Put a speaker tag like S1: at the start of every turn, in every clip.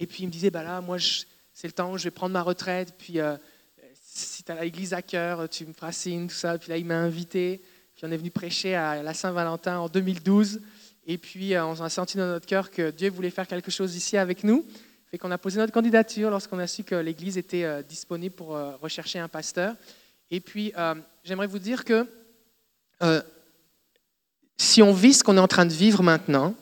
S1: Et puis il me disait, bah là, moi, c'est le temps où je vais prendre ma retraite. Puis euh, si tu as l'église à cœur, tu me feras tout ça. Puis là, il m'a invité. Puis on est venu prêcher à la Saint-Valentin en 2012. Et puis euh, on a senti dans notre cœur que Dieu voulait faire quelque chose ici avec nous. Fait qu'on a posé notre candidature lorsqu'on a su que l'église était euh, disponible pour rechercher un pasteur. Et puis j'aimerais vous dire que si on vit ce qu'on est en train de vivre maintenant,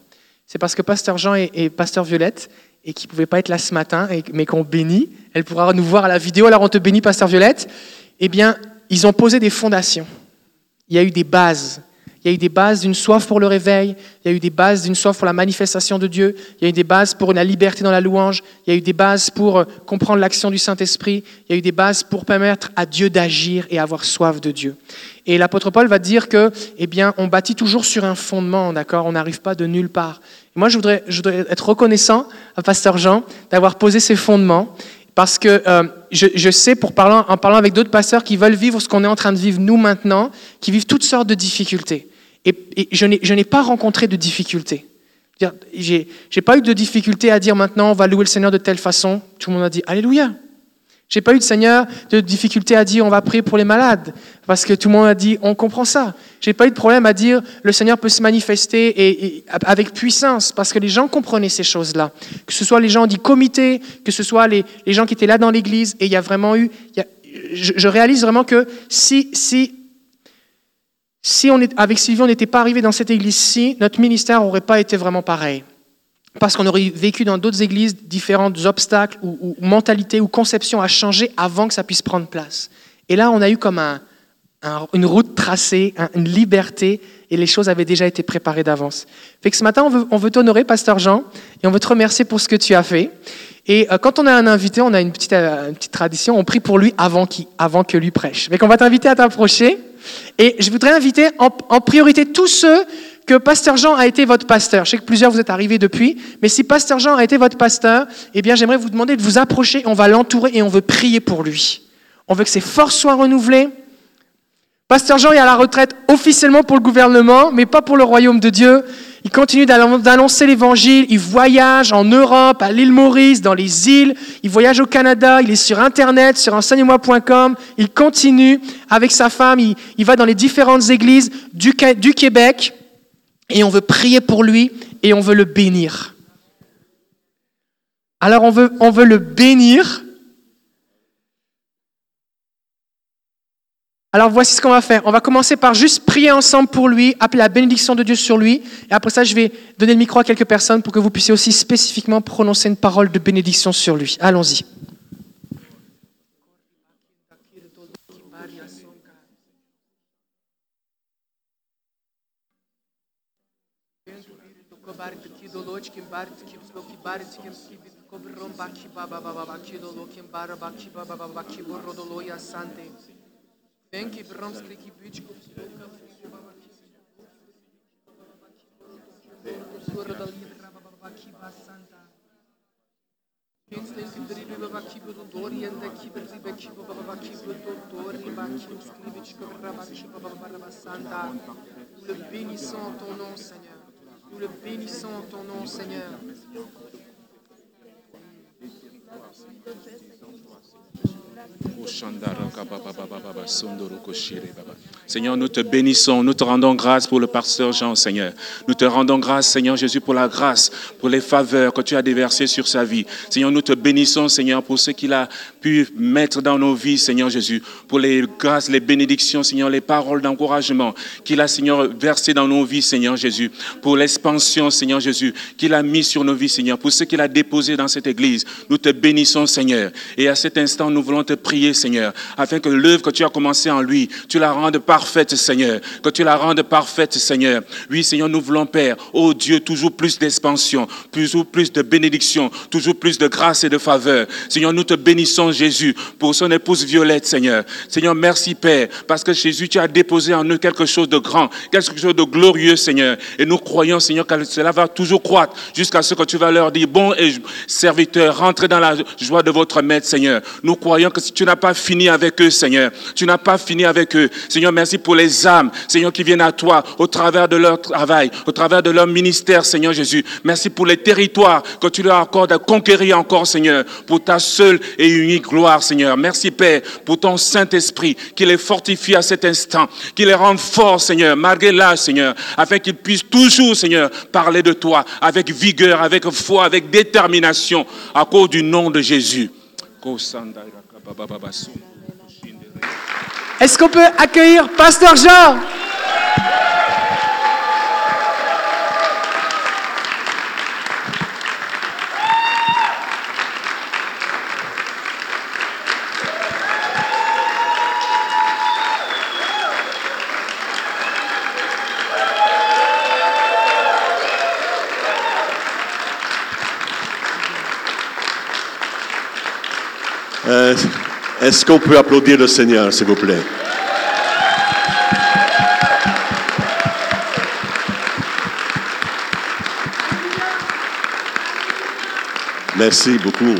S1: c'est parce que Pasteur Jean et, Pasteur Violette, et qui ne pouvaient pas être là ce matin, mais qu'on bénit, elle pourra nous voir à la vidéo, alors on te bénit, Pasteur Violette, eh bien, ils ont posé des fondations. Il y a eu des bases. Il y a eu des bases d'une soif pour le réveil, il y a eu des bases d'une soif pour la manifestation de Dieu, il y a eu des bases pour la liberté dans la louange, il y a eu des bases pour euh, comprendre l'action du Saint-Esprit, il y a eu des bases pour permettre à Dieu d'agir et avoir soif de Dieu. Et l'apôtre Paul va dire que, eh bien, on bâtit toujours sur un fondement, d'accord? On n'arrive pas de nulle part. moi, je voudrais, être reconnaissant à Pasteur Jean d'avoir posé ces fondements parce que euh, je, sais, en parlant avec d'autres pasteurs qui veulent vivre ce qu'on est en train de vivre nous maintenant, qui vivent toutes sortes de difficultés. Et, je n'ai pas rencontré de difficultés. Je n'ai pas eu de difficulté à dire maintenant on va louer le Seigneur de telle façon. Tout le monde a dit Alléluia. J'ai pas eu de Seigneur de difficulté à dire on va prier pour les malades parce que tout le monde a dit on comprend ça. J'ai pas eu de problème à dire le Seigneur peut se manifester et, avec puissance parce que les gens comprenaient ces choses-là. Que ce soit les gens du comité, que ce soit les, les gens qui étaient là dans l'église et il y a vraiment eu. je, réalise vraiment que si si si on est, avec Sylvie, on n'était pas arrivé dans cette église-ci, notre ministère n'aurait pas été vraiment pareil. Parce qu'on aurait vécu dans d'autres églises différents obstacles ou, mentalités ou conceptions à changer avant que ça puisse prendre place. Et là, on a eu comme une route tracée, une liberté, et les choses avaient déjà été préparées d'avance. Fait que ce matin, on veut, t'honorer, Pasteur Jean, et on veut te remercier pour ce que tu as fait. Et euh, quand on a un invité, on a une petite, euh, une petite tradition, on prie pour lui avant, avant que lui prêche. Fait qu'on va t'inviter à t'approcher. Et je voudrais inviter en, priorité tous ceux que Pasteur Jean a été votre pasteur. Je sais que plusieurs vous êtes arrivés depuis, mais si Pasteur Jean a été votre pasteur, eh bien j'aimerais vous demander de vous approcher, on va l'entourer et on veut prier pour lui. On veut que ses forces soient renouvelées. Pasteur Jean est à la retraite officiellement pour le gouvernement, mais pas pour le royaume de Dieu. Il continue d'annoncer l'évangile, il voyage en Europe, à l'île Maurice, dans les îles, il voyage au Canada, il est sur Internet, sur enseigne-moi.com, il continue avec sa femme, il, va dans les différentes églises du, du Québec. Et on veut prier pour lui et on veut le bénir. Alors on veut, on veut le bénir Alors voici ce qu'on va faire. On va commencer par juste prier ensemble pour lui, appeler la bénédiction de Dieu sur lui. Et après ça, je vais donner le micro à quelques personnes pour que vous puissiez aussi spécifiquement prononcer une parole de bénédiction sur lui. Allons-y. Benki romskih bičkov stoka Kurda libra babaki basanta. Kinsley kibri babaki budorien de kibri beki babaki budori bakim skribičko rabaki babara basanta. Nous le bénissons en ton nom, Seigneur. Nous le bénissons en ton nom, Seigneur. Seigneur, nous te bénissons, nous te rendons grâce pour le pasteur Jean, Seigneur. Nous te rendons grâce, Seigneur Jésus, pour la grâce, pour les faveurs que tu as déversées sur sa vie. Seigneur, nous te bénissons, Seigneur, pour ce qu'il a pu mettre dans nos vies, Seigneur Jésus, pour les grâces, les bénédictions, Seigneur, les paroles d'encouragement qu'il a, Seigneur, versées dans nos vies, Seigneur Jésus, pour l'expansion, Seigneur Jésus, qu'il a mis sur nos vies, Seigneur, pour ce qu'il a déposé dans cette église. Nous te bénissons, Seigneur. Et à cet instant, nous voulons te prier, Seigneur, afin que l'œuvre que tu as commencée en lui, tu la rendes parfaite, Seigneur. Que tu la rendes parfaite, Seigneur. Oui, Seigneur, nous voulons, Père, oh Dieu, toujours plus d'expansion, toujours plus de bénédiction, toujours plus de grâce et de faveur. Seigneur, nous te bénissons, Jésus, pour son épouse Violette, Seigneur. Seigneur, merci, Père, parce que Jésus, tu as déposé en eux quelque chose de grand, quelque chose de glorieux, Seigneur. Et nous croyons, Seigneur, que cela va toujours croître jusqu'à ce que tu vas leur dire, bon et serviteur, rentrez dans la joie de votre maître, Seigneur. Nous croyons que tu n'as pas fini avec eux, Seigneur, tu n'as pas fini avec eux. Seigneur,
S2: Merci pour les âmes, Seigneur, qui viennent à toi au travers de leur travail, au travers de leur ministère, Seigneur Jésus. Merci pour les territoires que tu leur accordes à conquérir encore, Seigneur, pour ta seule et unique gloire, Seigneur. Merci, Père, pour ton Saint-Esprit qui les fortifie à cet instant, qui les rend forts, Seigneur, malgré l'âge, Seigneur, afin qu'ils puissent toujours, Seigneur, parler de toi avec vigueur, avec foi, avec détermination, à cause du nom de Jésus.
S1: Est-ce qu'on peut accueillir Pasteur Jean
S3: Euh, Est-ce qu'on peut applaudir le Seigneur, s'il vous plaît? Merci beaucoup.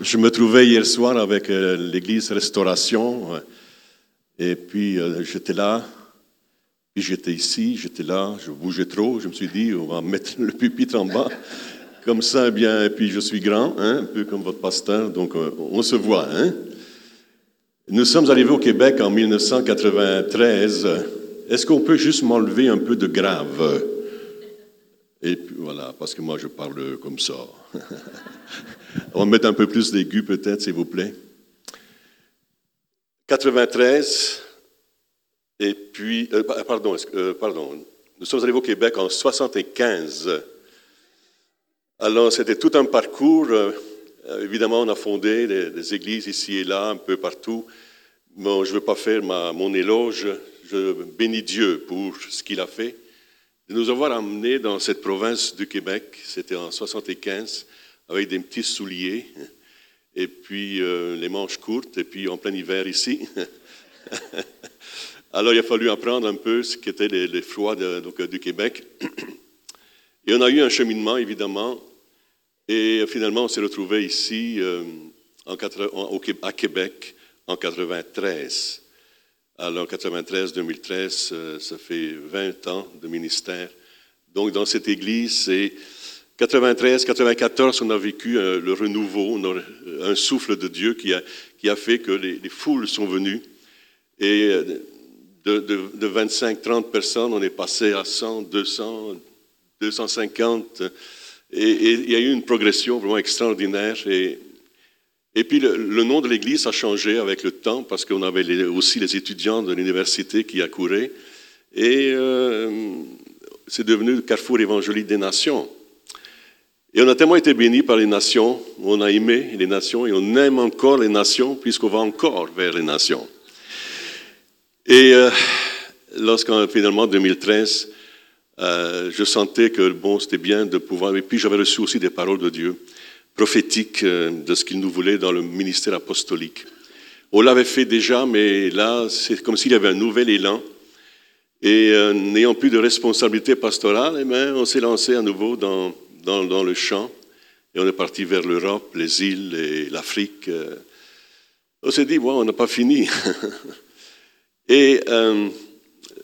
S3: Je me trouvais hier soir avec euh, l'Église Restauration euh, et puis euh, j'étais là, puis j'étais ici, j'étais là, je bougeais trop, je me suis dit on va mettre le pupitre en bas, comme ça, eh bien, et puis je suis grand, hein, un peu comme votre pasteur, donc euh, on se voit. Hein. Nous sommes arrivés au Québec en 1993. Est-ce qu'on peut juste m'enlever un peu de grave? Et puis voilà, parce que moi je parle comme ça. On va mettre un peu plus d'aigus peut-être, s'il vous plaît. 93, et puis, euh, pa- pardon, euh, pardon, nous sommes arrivés au Québec en 75. Alors, c'était tout un parcours. euh, euh, évidemment, on a fondé des, églises ici et là, un peu partout. Bon, je ne veux pas faire mon éloge. Je bénis Dieu pour ce qu'il a fait. De nous avoir amenés dans cette province du Québec, c'était en 75, avec des petits souliers, et puis euh, les manches courtes, et puis en plein hiver ici. Alors, il a fallu apprendre un peu ce qu'étaient les, les froids donc, du Québec. Et on a eu un cheminement, évidemment, et finalement, on s'est retrouvé ici euh, à Québec en 93. Alors, 93-2013, euh, ça fait 20 ans de ministère. Donc, dans cette église, c'est 93-94, on a vécu euh, le renouveau, un souffle de Dieu qui a, fait que les, les foules sont venues. Et de 25-30 personnes, on est passé à 100, 200, 250. Et, il y a eu une progression vraiment extraordinaire. Et, et puis le, nom de l'Église a changé avec le temps parce qu'on avait aussi les étudiants de l'université qui accouraient. Et euh, c'est devenu le carrefour évangélique des nations. Et on a tellement été bénis par les nations, on a aimé les nations et on aime encore les nations puisqu'on va encore vers les nations. Et euh, lorsqu'en finalement 2013, euh, je sentais que bon, c'était bien de pouvoir. Et puis j'avais reçu aussi des paroles de Dieu prophétiques euh, de ce qu'il nous voulait dans le ministère apostolique. On l'avait fait déjà, mais là, c'est comme s'il y avait un nouvel élan. Et euh, n'ayant plus de responsabilité pastorale, eh bien, on s'est lancé à nouveau dans, dans, le champ. Et on est parti vers l'Europe, les îles et l'Afrique. On s'est dit, bon, on n'a pas fini. Et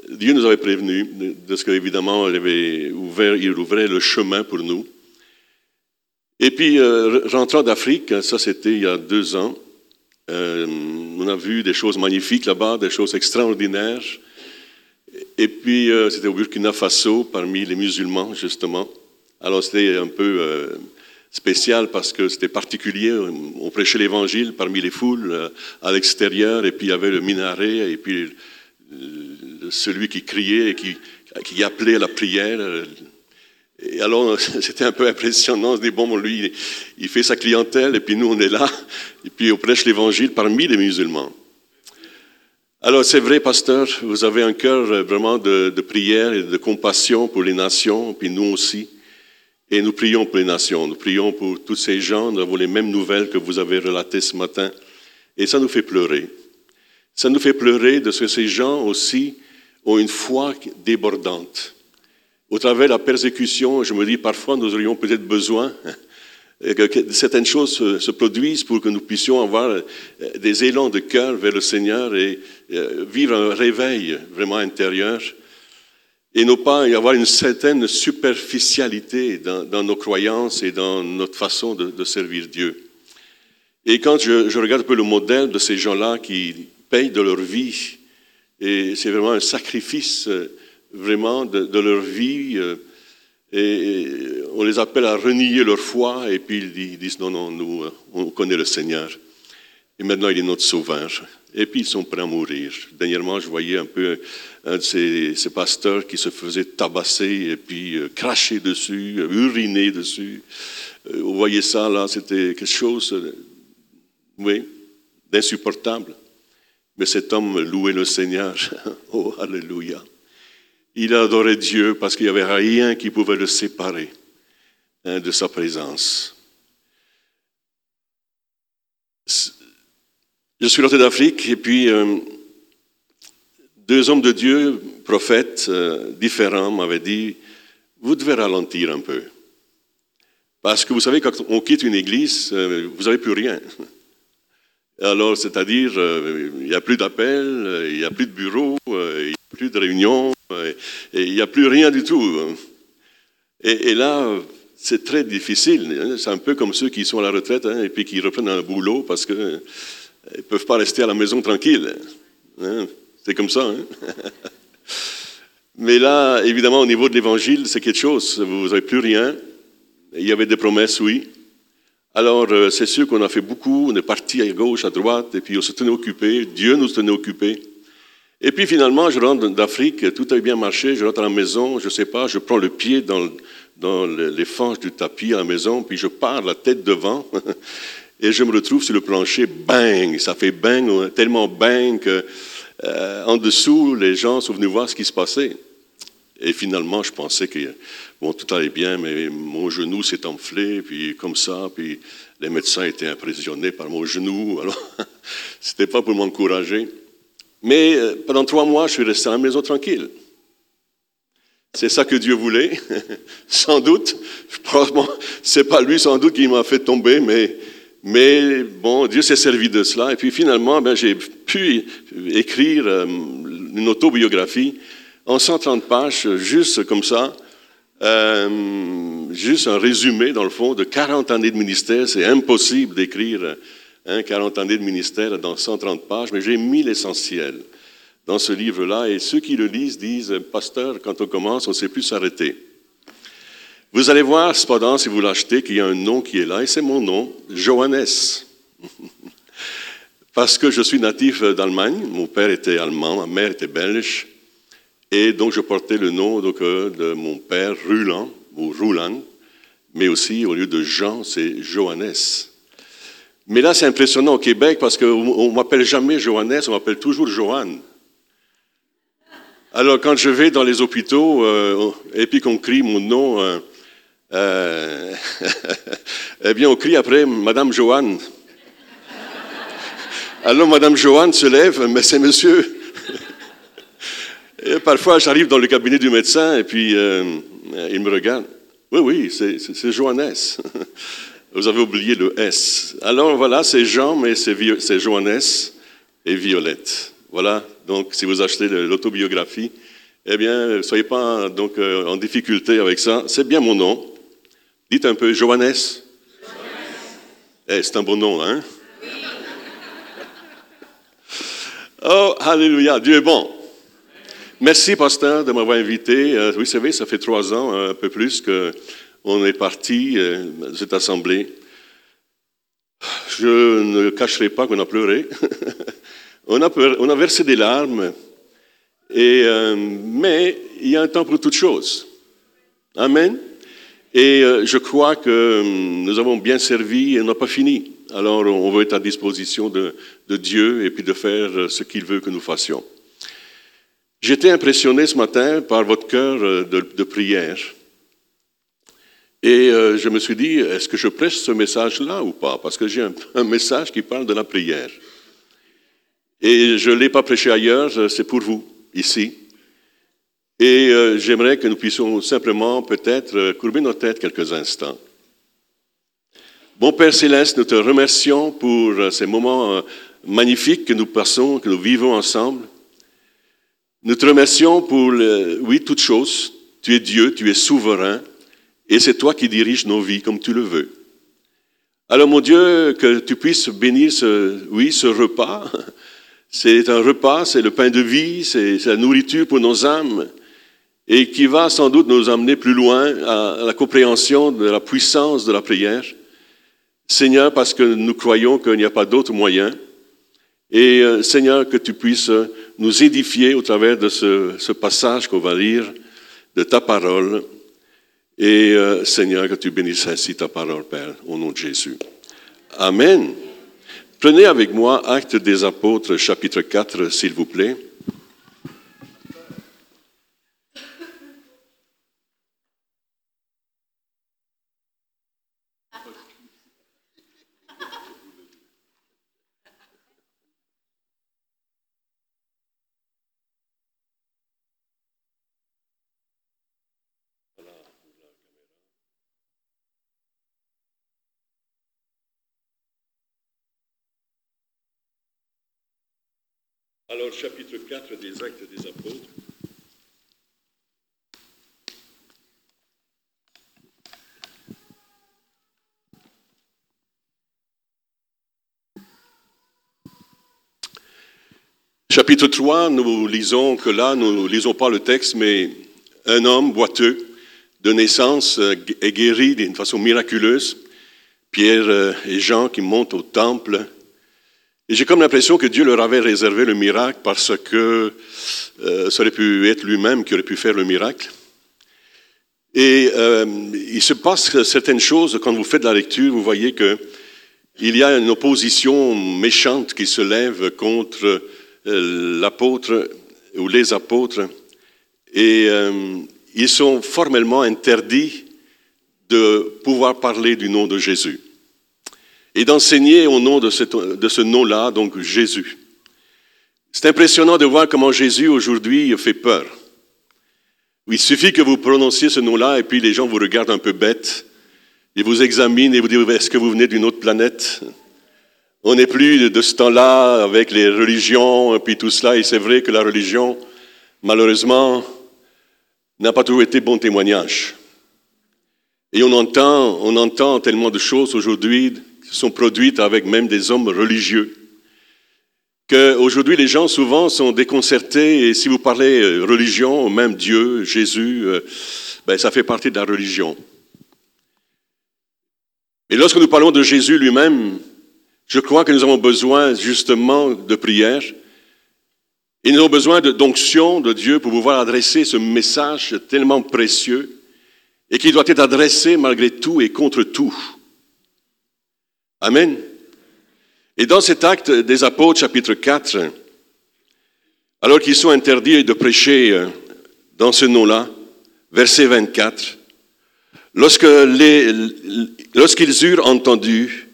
S3: Dieu nous avait prévenu de, ce qu'évidemment, il, il ouvrait le chemin pour nous. Et puis, euh, rentrant d'Afrique, ça c'était il y a deux ans, euh, on a vu des choses magnifiques là-bas, des choses extraordinaires. Et puis, euh, c'était au Burkina Faso, parmi les musulmans, justement. Alors, c'était un peu spécial parce que c'était particulier. On prêchait l'Évangile parmi les foules, à l'extérieur, et puis il y avait le minaret, et puis celui qui criait et qui, appelait à la prière. Et alors, c'était un peu impressionnant. On se dit, bon, lui, il fait sa clientèle, et puis nous, on est là, et puis on prêche l'Évangile parmi les musulmans. Alors, c'est vrai, pasteur, vous avez un cœur euh, vraiment de, de prière et de compassion pour les nations, puis nous aussi. Et nous prions pour les nations, nous prions pour tous ces gens, nous avons les mêmes nouvelles que vous avez relatées ce matin. Et ça nous fait pleurer. Ça nous fait pleurer de ce que ces gens aussi ont une foi débordante. Au travers de la persécution, je me dis parfois nous aurions peut-être besoin que, certaines choses se, se produisent pour que nous puissions avoir euh, des élans de cœur vers le Seigneur et euh, vivre un réveil vraiment intérieur et ne pas avoir une certaine superficialité dans, nos croyances et dans notre façon de, servir Dieu. Et quand je, regarde un peu le modèle de ces gens-là qui payent de leur vie, et c'est vraiment un sacrifice euh, vraiment de, de leur vie, et on les appelle à renier leur foi, et puis ils disent non, non, nous, on connaît le Seigneur. Et maintenant, il est notre sauveur. Et puis, ils sont prêts à mourir. Dernièrement, je voyais un peu un de ces, ces pasteurs qui se faisait tabasser et puis euh, cracher dessus, euh, uriner dessus. Euh, vous voyez ça, là, c'était quelque chose, euh, oui, d'insupportable. Mais cet homme louait le Seigneur. oh, Alléluia. Il adorait Dieu parce qu'il n'y avait rien qui pouvait le séparer hein, de sa présence. Je suis rentré d'Afrique et puis euh, deux hommes de Dieu, prophètes euh, différents, m'avaient dit, vous devez ralentir un peu. Parce que vous savez, quand on quitte une église, euh, vous n'avez plus rien. Alors, c'est-à-dire, euh, il n'y a plus d'appels, il n'y a plus de bureaux, euh, il n'y a plus de réunions, euh, il n'y a plus rien du tout. Et, et là, c'est très difficile. hein. C'est un peu comme ceux qui sont à la retraite hein, et puis qui reprennent un boulot parce qu'ils ne peuvent pas rester à la maison tranquille. hein. C'est comme ça. hein. Mais là, évidemment, au niveau de l'évangile, c'est quelque chose. Vous n'avez plus rien. Il y avait des promesses, oui. Alors, euh, c'est sûr qu'on a fait beaucoup. On est parti à gauche, à droite, et puis on se tenait occupé. Dieu nous tenait occupés. Et puis finalement, je rentre d'Afrique, tout a bien marché. Je rentre à la maison, je ne sais pas, je prends le pied dans, dans le- les fanges du tapis à la maison, puis je pars la tête devant. Et je me retrouve sur le plancher, bang, ça fait bang, tellement bang que euh, en dessous, les gens sont venus voir ce qui se passait. Et finalement, je pensais que bon, tout allait bien, mais mon genou s'est enflé, puis comme ça, puis les médecins étaient impressionnés par mon genou. Alors, c'était pas pour m'encourager. Mais euh, pendant trois mois, je suis resté à la maison tranquille. C'est ça que Dieu voulait, sans doute. Probablement, c'est pas lui sans doute qui m'a fait tomber, mais, mais bon, Dieu s'est servi de cela. Et puis finalement, ben, j'ai pu écrire euh, une autobiographie en 130 pages, juste comme ça, euh, juste un résumé, dans le fond, de 40 années de ministère. C'est impossible d'écrire hein, 40 années de ministère dans 130 pages, mais j'ai mis l'essentiel dans ce livre-là. Et ceux qui le lisent disent, Pasteur, quand on commence, on ne sait plus s'arrêter. Vous allez voir, cependant, si vous l'achetez, qu'il y a un nom qui est là, et c'est mon nom, Johannes. Parce que je suis natif d'Allemagne, mon père était allemand, ma mère était belge, et donc je portais le nom donc, euh, de mon père, Ruland, ou Rouland, mais aussi au lieu de Jean, c'est Johannes. Mais là, c'est impressionnant au Québec parce qu'on ne m'appelle jamais Johannes, on m'appelle toujours Johan. Alors, quand je vais dans les hôpitaux euh, et puis qu'on crie mon nom, euh, eh bien, on crie après Madame Joanne. Alors, Madame Joanne se lève, mais c'est monsieur. Et parfois, j'arrive dans le cabinet du médecin et puis euh, il me regarde. Oui, oui, c'est- Johannes. Vous avez oublié le S. Alors voilà, c'est Jean, mais c'est Johannes et Violette. Voilà, donc si vous achetez l'autobiographie, eh bien, soyez pas donc, euh, en difficulté avec ça. C'est bien mon nom. Dites un peu Johannes. Eh, c'est un bon nom, hein? Oh, alléluia, Dieu est bon. Merci, pasteur, de m'avoir invité. Euh, vous savez, ça fait trois ans, un peu plus, qu'on est parti euh, de cette assemblée. Je ne cacherai pas qu'on a pleuré. on, a versé des larmes. Et, euh, mais il y a un temps pour toutes choses. Amen. Et euh, je crois que hum, nous avons bien servi et on n'a pas fini. Alors, on veut être à disposition de, Dieu et puis de faire euh, ce qu'il veut que nous fassions. J'étais impressionné ce matin par votre cœur euh, de, prière. Et euh, je me suis dit, est-ce que je prêche ce message-là ou pas? Parce que j'ai un, message qui parle de la prière. Et je ne l'ai pas prêché ailleurs, euh, c'est pour vous, ici. Et j'aimerais que nous puissions simplement peut-être courber nos têtes quelques instants. Bon Père céleste, nous te remercions pour ces moments magnifiques que nous passons, que nous vivons ensemble. Nous te remercions pour, le- oui, toutes choses. Tu es Dieu, tu es souverain, et c'est toi qui diriges nos vies comme tu le veux. Alors, mon Dieu, que tu puisses bénir ce, oui, ce repas. C'est un repas, c'est le pain de vie, c'est la nourriture pour nos âmes, et qui va sans doute nous amener plus loin à la compréhension de la puissance de la prière. Seigneur, parce que nous croyons qu'il n'y a pas d'autre moyen. Et euh, Seigneur, que tu puisses nous édifier au travers de ce, passage qu'on va lire de ta parole. Et euh, Seigneur, que tu bénisses ainsi ta parole, Père, au nom de Jésus. Amen. Prenez avec moi Actes des Apôtres, chapitre 4, s'il vous plaît. Alors, chapitre 4 des Actes des Apôtres. Chapitre 3, nous lisons que là, nous ne lisons pas le texte, mais un homme boiteux de naissance euh, est guéri d'une façon miraculeuse. Pierre euh, et Jean qui montent au temple. Et j'ai comme l'impression que Dieu leur avait réservé le miracle parce que euh, ça aurait pu être lui-même qui aurait pu faire le miracle. Et euh, il se passe certaines choses quand vous faites la lecture, vous voyez que il y a une opposition méchante qui se lève contre euh, l'apôtre ou les apôtres, et euh, ils sont formellement interdits de pouvoir parler du nom de Jésus et d'enseigner au nom de, cette- de ce nom-là, donc Jésus. C'est impressionnant de voir comment Jésus aujourd'hui fait peur. Il suffit que vous prononciez ce nom-là et puis les gens vous regardent un peu bête. Ils vous examinent et vous disent est-ce que vous venez d'une autre planète? On n'est plus de ce temps-là avec les religions et puis tout cela. Et c'est vrai que la religion, malheureusement, n'a pas toujours été bon témoignage. Et on entend, on entend tellement de choses aujourd'hui sont produites avec même des hommes religieux qu'aujourd'hui les gens souvent sont déconcertés et si vous parlez euh, religion, même Dieu, Jésus, euh, ben, ça fait partie de la religion. Et lorsque nous parlons de Jésus lui-même, je crois que nous avons besoin justement de prière et nous avons besoin de- d'onction de Dieu pour pouvoir adresser ce message tellement précieux et qui doit être adressé malgré tout et contre tout. Amen. Et dans cet acte des apôtres, chapitre 4, alors qu'ils sont interdits de prêcher euh, dans ce nom-là, verset 24, lorsque les- lorsqu'ils eurent entendu,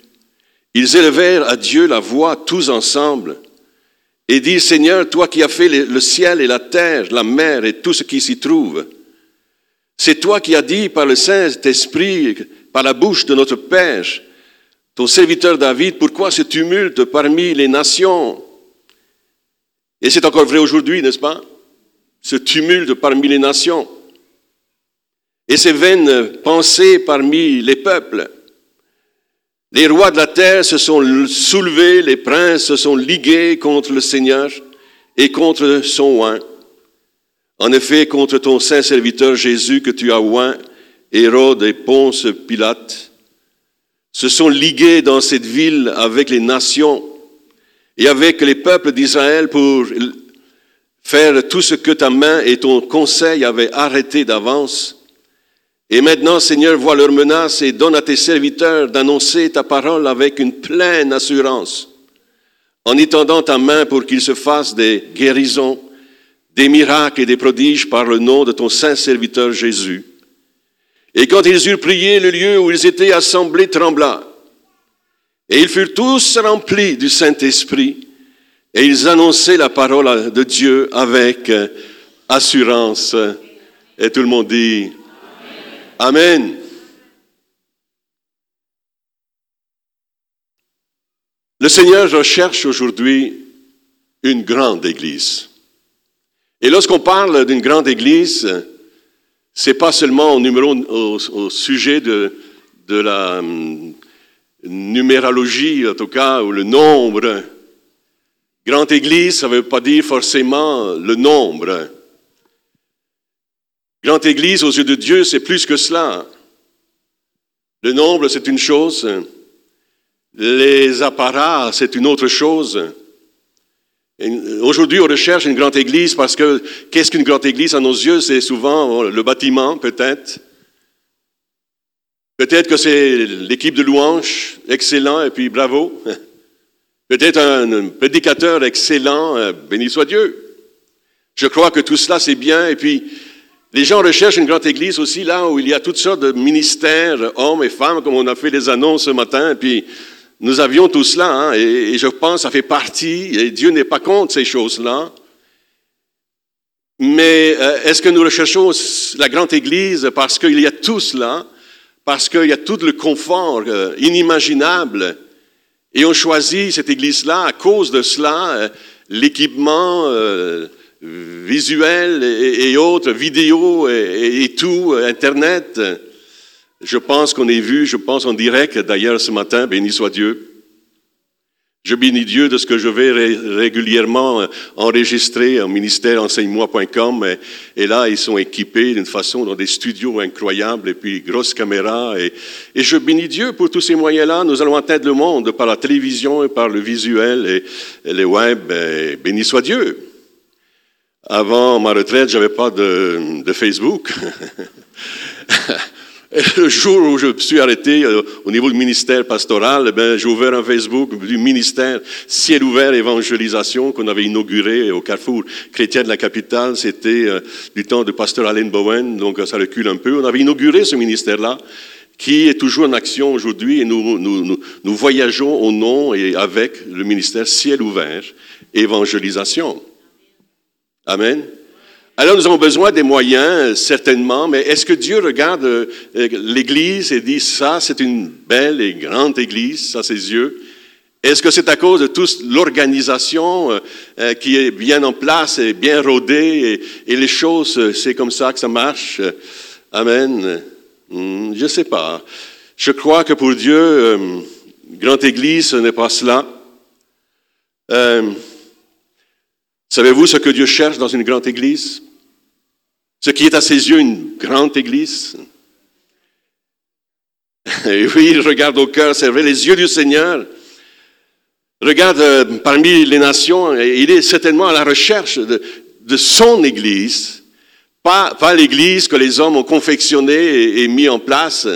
S3: ils élevèrent à Dieu la voix tous ensemble et dirent, Seigneur, toi qui as fait le le ciel et la terre, la mer et tout ce qui s'y trouve, c'est toi qui as dit par le Saint-Esprit, par la bouche de notre Père, ton serviteur David, pourquoi ce tumulte parmi les nations? Et c'est encore vrai aujourd'hui, n'est-ce pas? Ce tumulte parmi les nations. Et ces vaines pensées parmi les peuples. Les rois de la terre se sont soulevés, les princes se sont ligués contre le Seigneur et contre son oint. En effet, contre ton saint serviteur Jésus que tu as oint, Hérode et Ponce Pilate, se sont ligués dans cette ville avec les nations et avec les peuples d'Israël pour faire tout ce que ta main et ton conseil avaient arrêté d'avance. Et maintenant, Seigneur, vois leurs menaces et donne à tes serviteurs d'annoncer ta parole avec une pleine assurance, en étendant ta main pour qu'ils se fassent des guérisons, des miracles et des prodiges par le nom de ton saint serviteur Jésus. Et quand ils eurent prié, le lieu où ils étaient assemblés trembla. Et ils furent tous remplis du Saint-Esprit, et ils annonçaient la parole de Dieu avec euh, assurance. Et tout le monde dit Amen. Le Seigneur recherche aujourd'hui une grande église. Et lorsqu'on parle d'une grande église, c'est pas seulement au, numéro, au, sujet de, de la hum, numérologie, en tout cas, ou le nombre. Grande église, ça ne veut pas dire forcément le nombre. Grande église, aux yeux de Dieu, c'est plus que cela. Le nombre, c'est une chose. Les apparats, c'est une autre chose. Aujourd'hui, on recherche une grande église parce que qu'est-ce qu'une grande église à nos yeux? C'est souvent le bâtiment, peut-être. Peut-être que c'est l'équipe de louanges, excellent, et puis bravo. Peut-être un prédicateur excellent, euh, béni soit Dieu. Je crois que tout cela, c'est bien. Et puis, les gens recherchent une grande église aussi, là où il y a toutes sortes de ministères, hommes et femmes, comme on a fait les annonces ce matin. Et puis, nous avions tout cela, hein, et, je pense que ça fait partie, et Dieu n'est pas contre ces choses-là. Mais euh, est-ce que nous recherchons la grande église parce qu'il y a tout cela, parce qu'il y a tout le confort euh, inimaginable, et on choisit cette église-là à cause de cela, euh, l'équipement visuel et, autres, vidéo et, et tout, Internet? Je pense qu'on est vu, je pense en direct d'ailleurs ce matin, béni soit Dieu. Je bénis Dieu de ce que je vais régulièrement euh, enregistrer au ministère enseigne-moi.com. Et, là, ils sont équipés d'une façon dans des studios incroyables et puis grosses caméras. Et, et je bénis Dieu pour tous ces moyens-là. Nous allons atteindre le monde par la télévision et par le visuel et, les web. Et béni soit Dieu. Avant ma retraite, j'avais pas de, de Facebook. le jour où je suis arrêté euh, au niveau du ministère pastoral, eh j'ai ouvert un Facebook du ministère Ciel ouvert évangélisation qu'on avait inauguré au carrefour chrétien de la capitale. C'était euh, du temps de pasteur Alain Bowen, donc ça recule un peu. On avait inauguré ce ministère-là qui est toujours en action aujourd'hui et nous, nous, nous voyageons au nom et avec le ministère Ciel ouvert évangélisation. Amen. Alors nous avons besoin des moyens, certainement, mais est-ce que Dieu regarde euh, l'Église et dit, ça c'est une belle et grande Église, à ses yeux? Est-ce que c'est à cause de toute l'organisation euh, euh, qui est bien en place et bien rodée et, les choses, c'est comme ça que ça marche? Amen. Hmm, je ne sais pas. Je crois que pour Dieu, grande Église, ce n'est pas cela. Savez-vous ce que Dieu cherche dans une grande église? Ce qui est à ses yeux une grande église? Oui, il regarde au cœur, c'est vrai, les yeux du Seigneur. Regarde euh, parmi les nations, et il est certainement à la recherche de, son église, pas, l'église que les hommes ont confectionnée et, mis en place.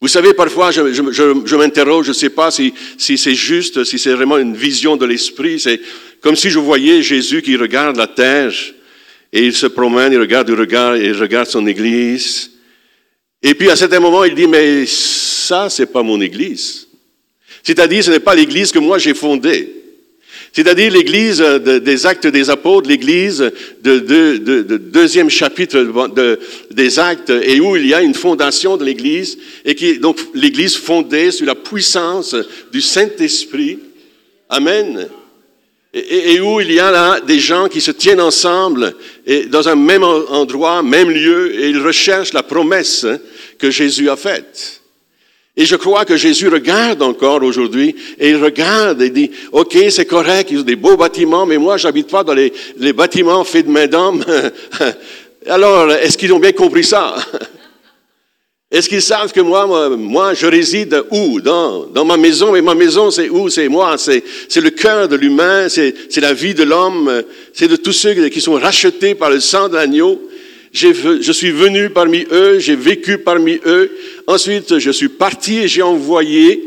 S3: Vous savez, parfois, je, je m'interroge, je ne sais pas si, si c'est juste, si c'est vraiment une vision de l'esprit. Comme si je voyais Jésus qui regarde la terre et il se promène, il regarde, il regarde, il regarde son église. Et puis à certain moment, il dit, mais ça, c'est pas mon église. C'est-à-dire, ce n'est pas l'église que moi j'ai fondée. C'est-à-dire l'église des actes des apôtres, l'église de, de, deuxième chapitre des actes, et où il y a une fondation de l'église, et qui donc l'église fondée sur la puissance du Saint-Esprit. Amen et, où il y a là des gens qui se tiennent ensemble et dans un même endroit, même lieu, et ils recherchent la promesse que Jésus a faite. Et je crois que Jésus regarde encore aujourd'hui, et il regarde et dit, OK, c'est correct, ils ont des beaux bâtiments, mais moi, j'habite pas dans les, les bâtiments faits de main d'homme. Alors, est-ce qu'ils ont bien compris ça? Est-ce qu'ils savent que moi, moi, je réside où? Dans, dans ma maison, mais ma maison, c'est où? C'est moi, c'est, le cœur de l'humain, c'est, la vie de l'homme, c'est de tous ceux qui sont rachetés par le sang de l'agneau. Je suis venu parmi eux, j'ai vécu parmi eux. Ensuite, je suis parti et j'ai envoyé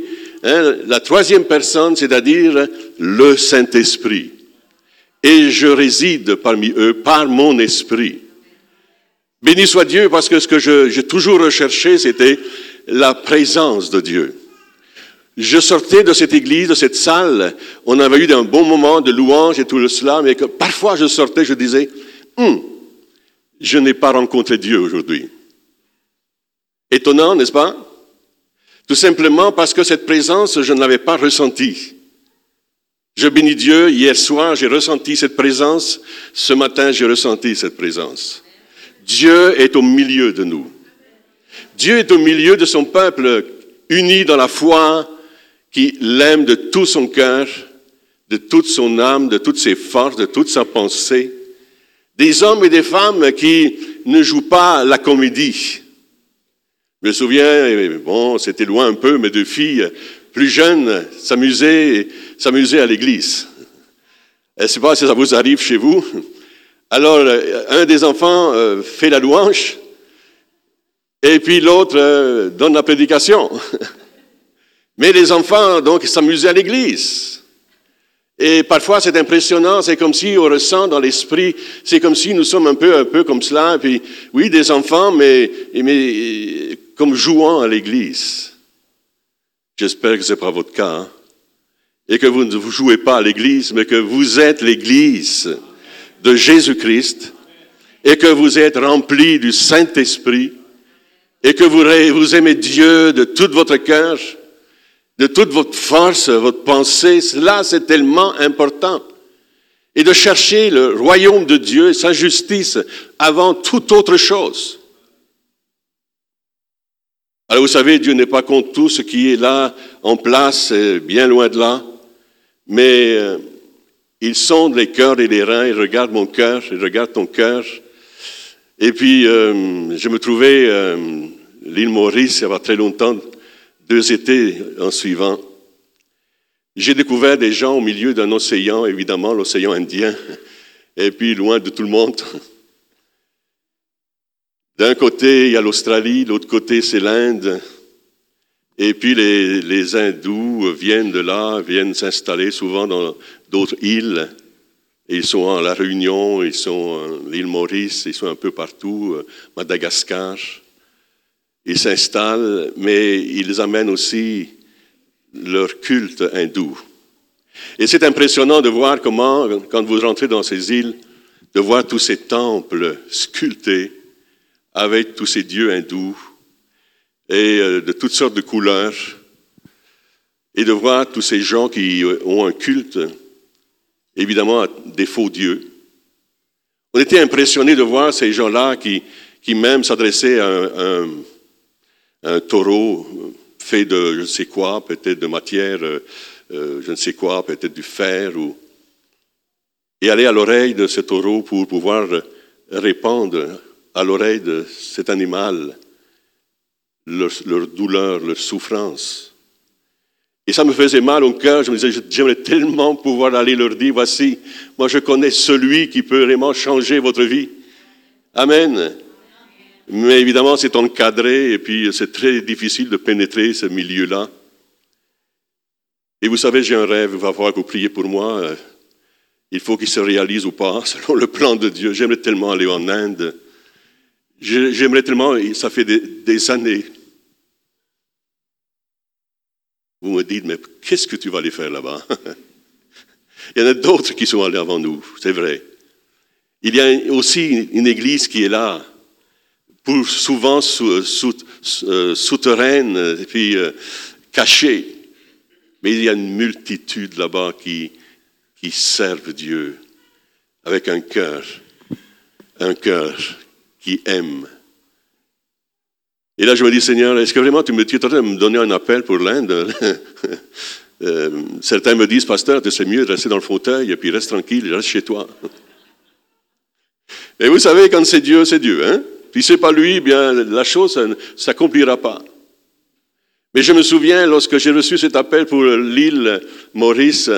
S3: hein, la troisième personne, c'est-à-dire le Saint-Esprit. Et je réside parmi eux par mon esprit. Béni soit Dieu parce que ce que j'ai toujours recherché, c'était la présence de Dieu. Je sortais de cette église, de cette salle, on avait eu un bon moment de louange et tout cela, mais que parfois je sortais, je disais, hum, je n'ai pas rencontré Dieu aujourd'hui. Étonnant, n'est-ce pas? Tout simplement parce que cette présence, je ne l'avais pas ressentie. Je bénis Dieu. Hier soir, j'ai ressenti cette présence. Ce matin, j'ai ressenti cette présence. Dieu est au milieu de nous. Dieu est au milieu de son peuple uni dans la foi, qui l'aime de tout son cœur, de toute son âme, de toutes ses forces, de toute sa pensée. Des hommes et des femmes qui ne jouent pas la comédie. Je me souviens, bon, c'était loin un peu, mes deux filles plus jeunes s'amusaient, s'amusaient à l'église. Je ne sais pas si ça vous arrive chez vous. Alors, un des enfants euh, fait la louange, et puis l'autre euh, donne la prédication. Mais les enfants, donc, s'amusaient à l'église. Et parfois, c'est impressionnant, c'est comme si on ressent dans l'esprit, c'est comme si nous sommes un peu, un peu comme cela, et puis, oui, des enfants, mais, mais comme jouant à l'église. J'espère que ce n'est pas votre cas, hein. et que vous ne vous jouez pas à l'église, mais que vous êtes l'église de Jésus-Christ, et que vous êtes rempli du Saint-Esprit, et que vous, vous aimez Dieu de tout votre cœur, de toute votre force, votre pensée, cela c'est tellement important. Et de chercher le royaume de Dieu et sa justice avant toute autre chose. Alors vous savez, Dieu n'est pas contre tout ce qui est là en place, bien loin de là, mais euh, il sonde les cœurs et les reins, il regarde mon cœur, il regarde ton cœur. Et puis, euh, je me trouvais euh, l'île Maurice il y a très longtemps, deux étés en suivant. J'ai découvert des gens au milieu d'un océan, évidemment l'océan Indien, et puis loin de tout le monde. D'un côté, il y a l'Australie, l'autre côté, c'est l'Inde. Et puis les, les, hindous viennent de là, viennent s'installer souvent dans d'autres îles. ils sont à La Réunion, ils sont à l'île Maurice, ils sont un peu partout, euh, Madagascar. Ils s'installent, mais ils amènent aussi leur culte hindou. Et c'est impressionnant de voir comment, quand vous rentrez dans ces îles, de voir tous ces temples sculptés avec tous ces dieux hindous et euh, de toutes sortes de couleurs, et de voir tous ces gens qui ont un culte, évidemment, des faux dieux. On était impressionnés de voir ces gens-là qui, qui même s'adressaient à un taureau fait de je ne sais quoi, peut-être de matière, euh, euh, je ne sais quoi, peut-être du fer, ou... et aller à l'oreille de ce taureau pour pouvoir répandre à l'oreille de cet animal leur, leur, douleur, leur souffrance. Et ça me faisait mal au cœur. Je me disais, j'aimerais tellement pouvoir aller leur dire, voici, moi je connais celui qui peut vraiment changer votre vie. Amen. Mais évidemment, c'est encadré et puis c'est très difficile de pénétrer ce milieu-là. Et vous savez, j'ai un rêve, il va falloir que vous priez pour moi. Il faut qu'il se réalise ou pas, selon le plan de Dieu. J'aimerais tellement aller en Inde. J'aimerais tellement, ça fait des années. Vous me dites, mais qu'est-ce que tu vas aller faire là-bas? Il y en a d'autres qui sont allés avant nous, c'est vrai. Il y a aussi une église qui est là, souvent sous, sous, euh, souterraine et puis euh, cachée. Mais il y a une multitude là-bas qui, qui servent Dieu avec un cœur, un cœur qui aime. Et là, je me dis, Seigneur, est-ce que vraiment tu me, tu en train de me donner un appel pour l'Inde? Euh, Certains me disent, pasteur, c'est mieux de rester dans le fauteuil et puis reste tranquille, reste chez toi. Et vous savez, quand c'est Dieu, c'est Dieu, hein? Puis c'est pas lui, bien la chose ne s'accomplira pas. Mais je me souviens, lorsque j'ai reçu cet appel pour l'île Maurice,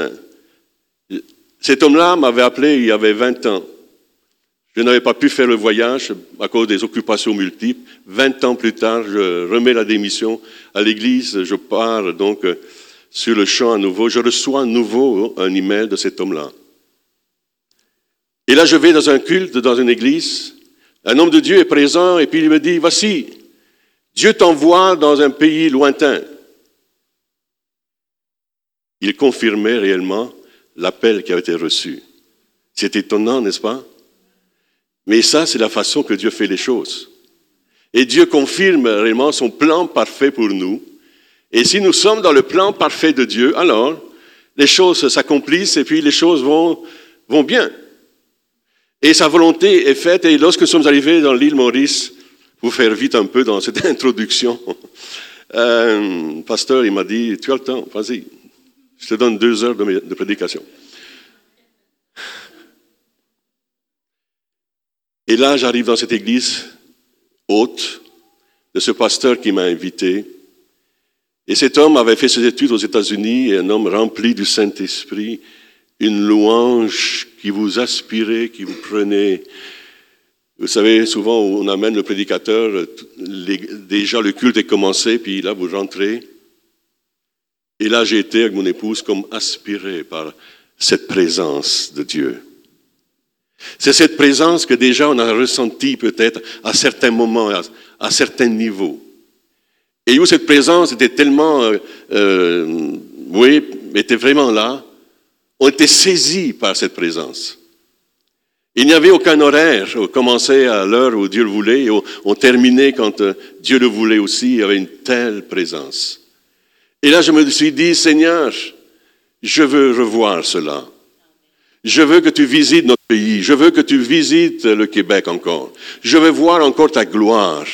S3: cet homme-là m'avait appelé il y avait 20 ans. Je n'avais pas pu faire le voyage à cause des occupations multiples. 20 ans plus tard, je remets la démission à l'église, je pars donc sur le champ à nouveau. Je reçois à nouveau un email de cet homme-là. Et là, je vais dans un culte, dans une église, un homme de Dieu est présent et puis il me dit, voici, Dieu t'envoie dans un pays lointain. Il confirmait réellement l'appel qui avait été reçu. C'est étonnant, n'est-ce pas? Mais ça, c'est la façon que Dieu fait les choses. Et Dieu confirme réellement son plan parfait pour nous. Et si nous sommes dans le plan parfait de Dieu, alors les choses s'accomplissent et puis les choses vont, vont bien. Et sa volonté est faite. Et lorsque nous sommes arrivés dans l'île Maurice, pour faire vite un peu dans cette introduction, euh, pasteur, il m'a dit, tu as le temps, vas-y, je te donne deux heures de prédication. Et là, j'arrive dans cette église haute de ce pasteur qui m'a invité. Et cet homme avait fait ses études aux États-Unis, un homme rempli du Saint-Esprit, une louange qui vous aspirait, qui vous prenait. Vous savez, souvent on amène le prédicateur, déjà le culte est commencé, puis là vous rentrez. Et là j'ai été avec mon épouse comme aspiré par cette présence de Dieu. C'est cette présence que déjà on a ressentie peut-être à certains moments, à, certains niveaux. Et où cette présence était tellement, euh, euh, oui, était vraiment là, on était saisis par cette présence. Il n'y avait aucun horaire. On commençait à l'heure où Dieu le voulait et on terminait quand euh, Dieu le voulait aussi. Il y avait une telle présence. Et là, je me suis dit, Seigneur, je veux revoir cela. Je veux que tu visites notre pays. Je veux que tu visites le Québec encore. Je veux voir encore ta gloire.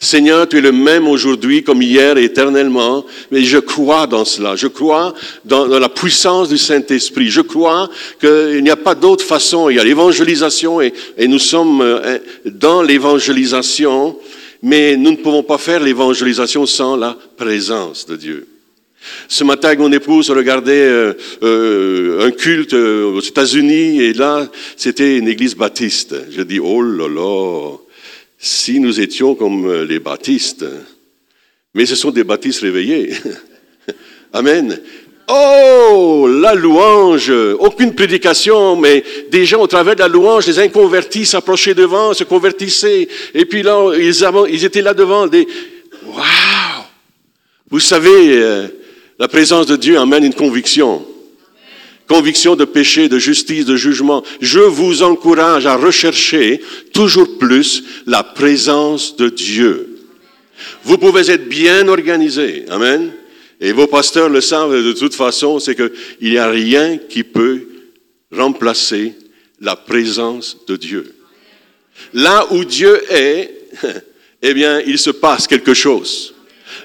S3: Seigneur, tu es le même aujourd'hui comme hier et éternellement, mais je crois dans cela. Je crois dans, la puissance du Saint-Esprit. Je crois qu'il n'y a pas d'autre façon. Il y a l'évangélisation et, nous sommes euh, dans l'évangélisation, mais nous ne pouvons pas faire l'évangélisation sans la présence de Dieu. Ce matin, mon épouse, regardait euh, euh, un culte euh, aux États-Unis et là, c'était une église baptiste. Je dis, oh là là, si nous étions comme les baptistes, mais ce sont des baptistes réveillés. Amen. Oh, la louange, aucune prédication, mais des gens au travers de la louange, les inconvertis s'approchaient devant, se convertissaient, et puis là, ils, ils étaient là devant, des, waouh! Vous savez, la présence de Dieu amène une conviction. Conviction de péché, de justice, de jugement. Je vous encourage à rechercher toujours plus la présence de Dieu. Vous pouvez être bien organisé. Amen. Et vos pasteurs le savent de toute façon, c'est qu'il n'y a rien qui peut remplacer la présence de Dieu. Là où Dieu est, eh bien, il se passe quelque chose.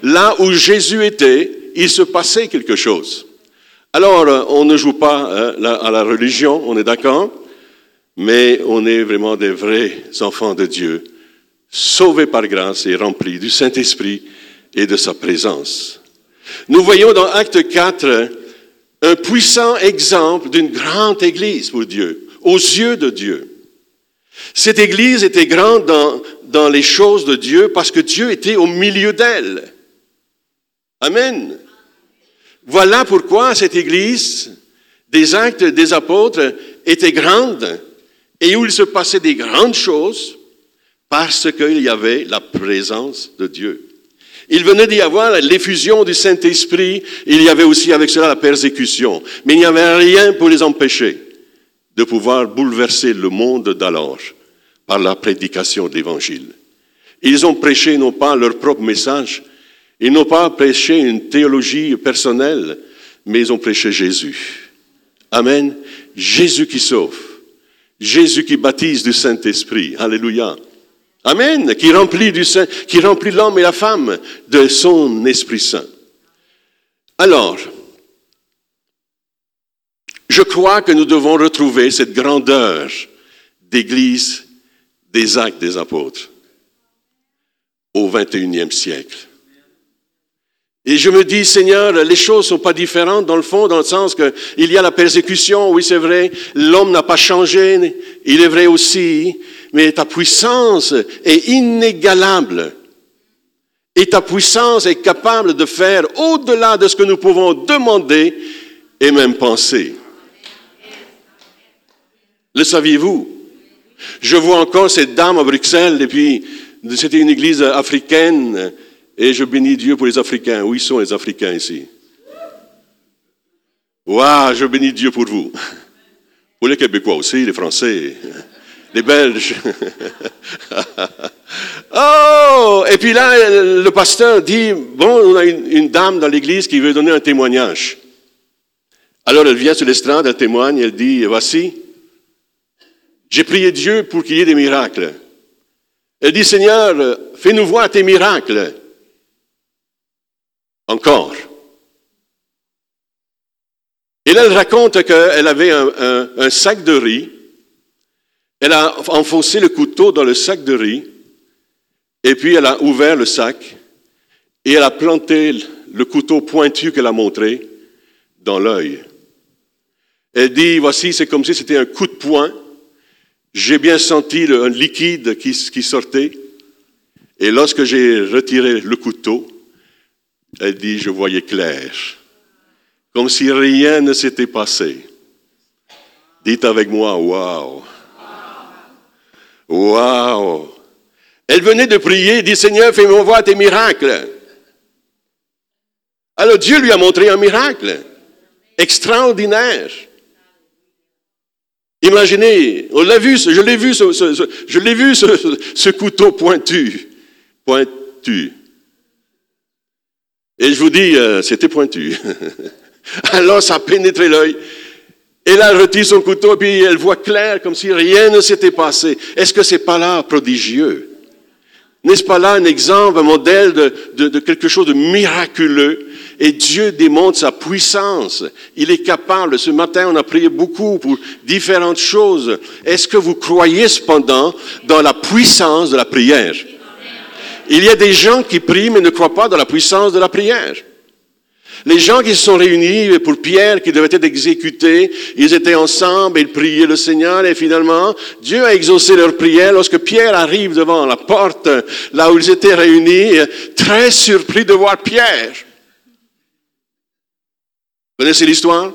S3: Là où Jésus était, il se passait quelque chose. Alors, euh, on ne joue pas euh, à la religion, on est d'accord, mais on est vraiment des vrais enfants de Dieu, sauvés par grâce et remplis du Saint-Esprit et de sa présence. Nous voyons dans Acte 4 un puissant exemple d'une grande église pour Dieu, aux yeux de Dieu. Cette église était grande dans, dans les choses de Dieu parce que Dieu était au milieu d'elle. Amen. Voilà pourquoi cette église des actes des apôtres était grande et où il se passait des grandes choses parce qu'il y avait la présence de Dieu. Il venait d'y avoir l'effusion du Saint-Esprit, il y avait aussi avec cela la persécution, mais il n'y avait rien pour les empêcher de pouvoir bouleverser le monde d'alors par la prédication de l'Évangile. Ils ont prêché non pas leur propre message, ils n'ont pas prêché une théologie personnelle, mais ils ont prêché Jésus. Amen. Jésus qui sauve. Jésus qui baptise du Saint-Esprit. Alléluia. Amen. Qui remplit l'homme et la femme de son Esprit Saint. Alors, je crois que nous devons retrouver cette grandeur d'église des actes des apôtres au 21e siècle. Et je me dis, Seigneur, les choses sont pas différentes dans le fond, dans le sens que il y a la persécution, oui c'est vrai, l'homme n'a pas changé, il est vrai aussi, mais ta puissance est inégalable. Et ta puissance est capable de faire au-delà de ce que nous pouvons demander et même penser. Le saviez-vous? Je vois encore cette dame à Bruxelles, et puis c'était une église africaine, et je bénis Dieu pour les Africains. Où sont les Africains ici? Waouh, je bénis Dieu pour vous. Pour les Québécois aussi, les Français, les Belges. oh Et puis là, le pasteur dit, bon, on a une, dame dans l'église qui veut donner un témoignage. Alors elle vient sur l'estrade, elle témoigne, elle dit, voici, j'ai prié Dieu pour qu'il y ait des miracles. Elle dit, Seigneur, fais-nous voir tes miracles. Encore. Et là, elle raconte qu'elle avait un, sac de riz. Elle a enfoncé le couteau dans le sac de riz. Et puis, elle a ouvert le sac. Et elle a planté le couteau pointu qu'elle a montré dans l'œil. Elle dit, voici, c'est comme si c'était un coup de poing. J'ai bien senti un liquide qui, qui sortait. Et lorsque j'ai retiré le couteau, elle dit, je voyais clair comme si rien ne s'était passé. Dites avec moi, waouh. Waouh. Elle venait de prier, dit Seigneur, fais-moi voir tes miracles. Alors Dieu lui a montré un miracle extraordinaire. Imaginez, on l'a vu, je l'ai vu, je l'ai vu ce couteau pointu, pointu. Et je vous dis, euh, c'était pointu. Alors ça a pénétré l'œil. Et là, elle retire son couteau, puis elle voit clair, comme si rien ne s'était passé. Est-ce que c'est pas là prodigieux? N'est-ce pas là un exemple, un modèle de, de, quelque chose de miraculeux? Et Dieu démontre sa puissance. Il est capable. Ce matin, on a prié beaucoup pour différentes choses. Est-ce que vous croyez cependant dans la puissance de la prière? Il y a des gens qui prient mais ne croient pas dans la puissance de la prière. Les gens qui se sont réunis pour Pierre qui devait être exécuté, ils étaient ensemble, ils priaient le Seigneur et finalement, Dieu a exaucé leur prière lorsque Pierre arrive devant la porte, là où ils étaient réunis, très surpris de voir Pierre. Vous connaissez l'histoire?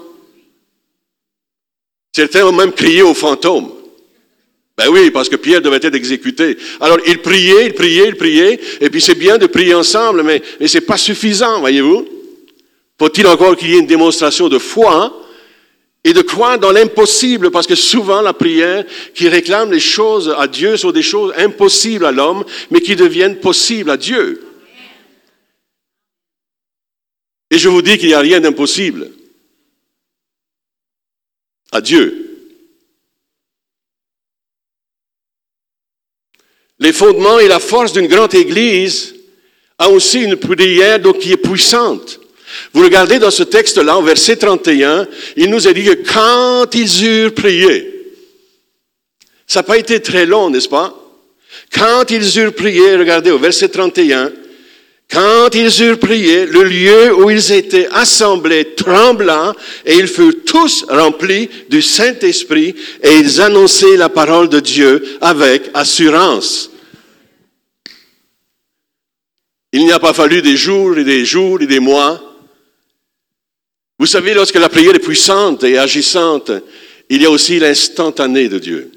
S3: Certains ont même crié au fantôme. Ben oui, parce que Pierre devait être exécuté. Alors, il priait, il priait, il priait, et puis c'est bien de prier ensemble, mais, mais c'est pas suffisant, voyez-vous? Faut-il encore qu'il y ait une démonstration de foi et de croire dans l'impossible, parce que souvent la prière qui réclame les choses à Dieu sont des choses impossibles à l'homme, mais qui deviennent possibles à Dieu. Et je vous dis qu'il n'y a rien d'impossible à Dieu. Les fondements et la force d'une grande Église a aussi une prière donc, qui est puissante. Vous regardez dans ce texte-là, au verset 31, il nous a dit que quand ils eurent prié, ça n'a pas été très long, n'est-ce pas? Quand ils eurent prié, regardez au verset 31, quand ils eurent prié, le lieu où ils étaient assemblés trembla et ils furent tous remplis du Saint-Esprit et ils annonçaient la parole de Dieu avec assurance. Il n'y a pas fallu des jours et des jours et des mois vous savez, lorsque la prière est puissante et agissante, il y a aussi l'instantané de Dieu.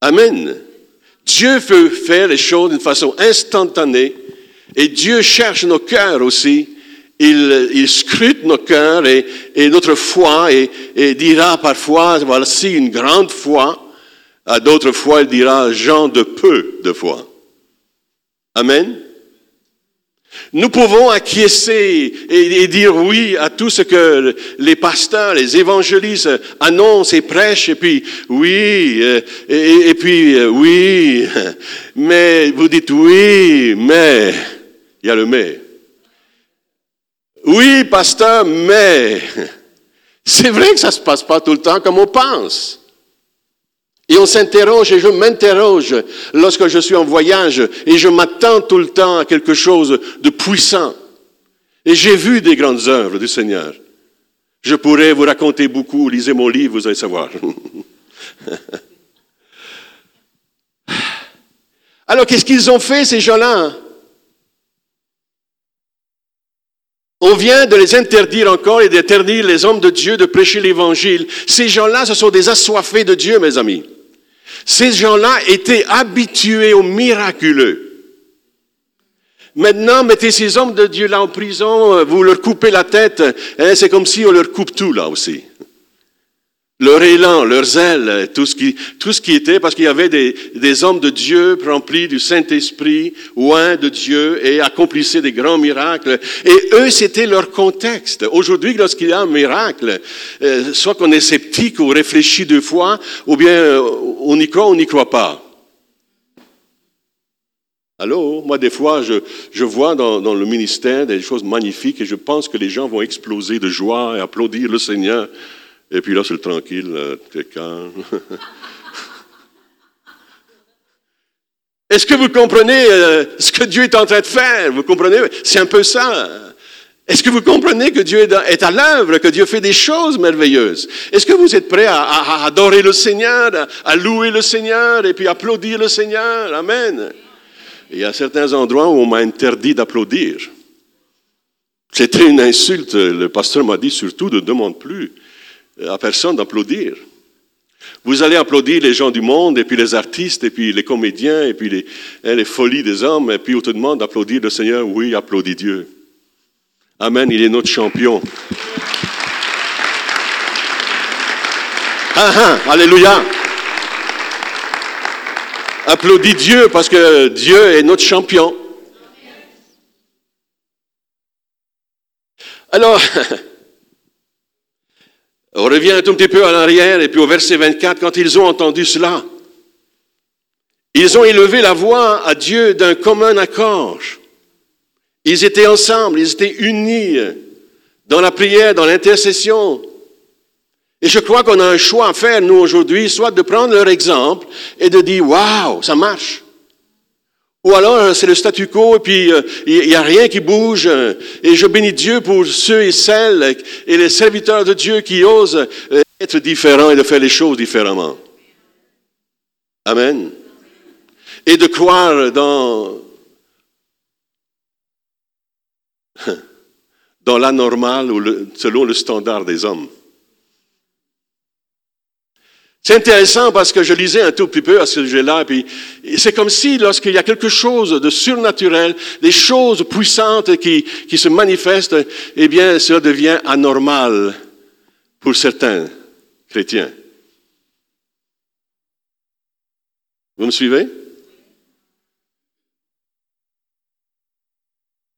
S3: Amen. Dieu veut faire les choses d'une façon instantanée et Dieu cherche nos cœurs aussi. Il, scrute nos cœurs et, notre foi et, et, dira parfois, voici une grande foi. À d'autres fois, il dira, gens de peu de foi. Amen. Nous pouvons acquiescer et, dire oui à tout ce que les pasteurs, les évangélistes annoncent et prêchent, et puis oui, euh, et, puis euh, oui, mais vous dites oui, mais, il y a le mais. Oui, pasteur, mais, c'est vrai que ça se passe pas tout le temps comme on pense. Et on s'interroge et je m'interroge lorsque je suis en voyage et je m'attends tout le temps à quelque chose de puissant. Et j'ai vu des grandes œuvres du Seigneur. Je pourrais vous raconter beaucoup, lisez mon livre, vous allez savoir. Alors qu'est-ce qu'ils ont fait ces gens-là? On vient de les interdire encore et d'interdire les hommes de Dieu de prêcher l'Évangile. Ces gens-là, ce sont des assoiffés de Dieu, mes amis. Ces gens-là étaient habitués au miraculeux. Maintenant, mettez ces hommes de Dieu là en prison, euh, vous leur coupez la tête, hein, c'est comme si on leur coupe tout là aussi. Leur élan, leur zèle, tout ce qui, tout ce qui était, parce qu'il y avait des, des hommes de Dieu remplis du Saint-Esprit, loin de Dieu, et accomplissaient des grands miracles. Et eux, c'était leur contexte. Aujourd'hui, lorsqu'il y a un miracle, euh, soit qu'on est sceptique ou réfléchit deux fois, ou bien euh, on y croit ou on n'y croit pas. Allô, moi des fois, je, je vois dans, dans, le ministère des choses magnifiques et je pense que les gens vont exploser de joie et applaudir le Seigneur. Et puis là, c'est le tranquille, c'est calme. Est-ce que vous comprenez euh, ce que Dieu est en train de faire? Vous comprenez? C'est un peu ça. Est-ce que vous comprenez que Dieu est à l'œuvre, que Dieu fait des choses merveilleuses? Est-ce que vous êtes à, à adorer le Seigneur, à, à, louer le Seigneur et puis applaudir le Seigneur? Amen. Il y a certains endroits où on m'a interdit d'applaudir. C'était une insulte. Le pasteur m'a dit surtout ne demande plus à personne d'applaudir. Vous allez applaudir les gens du monde, et puis les artistes, et puis les comédiens, et puis les, hein, les folies des hommes, et puis on te demande d'applaudir le Seigneur. Oui, applaudis Dieu. Amen, il est notre champion. Ah, ah, alléluia. Applaudis Dieu parce que Dieu est notre champion. Alors, on revient un tout petit peu en arrière et puis au verset 24, quand ils ont entendu cela, ils ont élevé la voix à Dieu d'un commun accord. Ils étaient ensemble, ils étaient unis dans la prière, dans l'intercession. Et je crois qu'on a un choix à faire, nous, aujourd'hui, soit de prendre leur exemple et de dire, waouh, ça marche. Ou alors, c'est le statu quo et puis il n'y a rien qui bouge. Et je bénis Dieu pour ceux et celles et les serviteurs de Dieu qui osent être différents et de faire les choses différemment. Amen. Et de croire dans, dans l'anormal ou selon le standard des hommes. C'est intéressant parce que je lisais un tout petit peu à ce sujet-là, puis c'est comme si lorsqu'il y a quelque chose de surnaturel, des choses puissantes qui, qui se manifestent, eh bien, cela devient anormal pour certains chrétiens. Vous me suivez?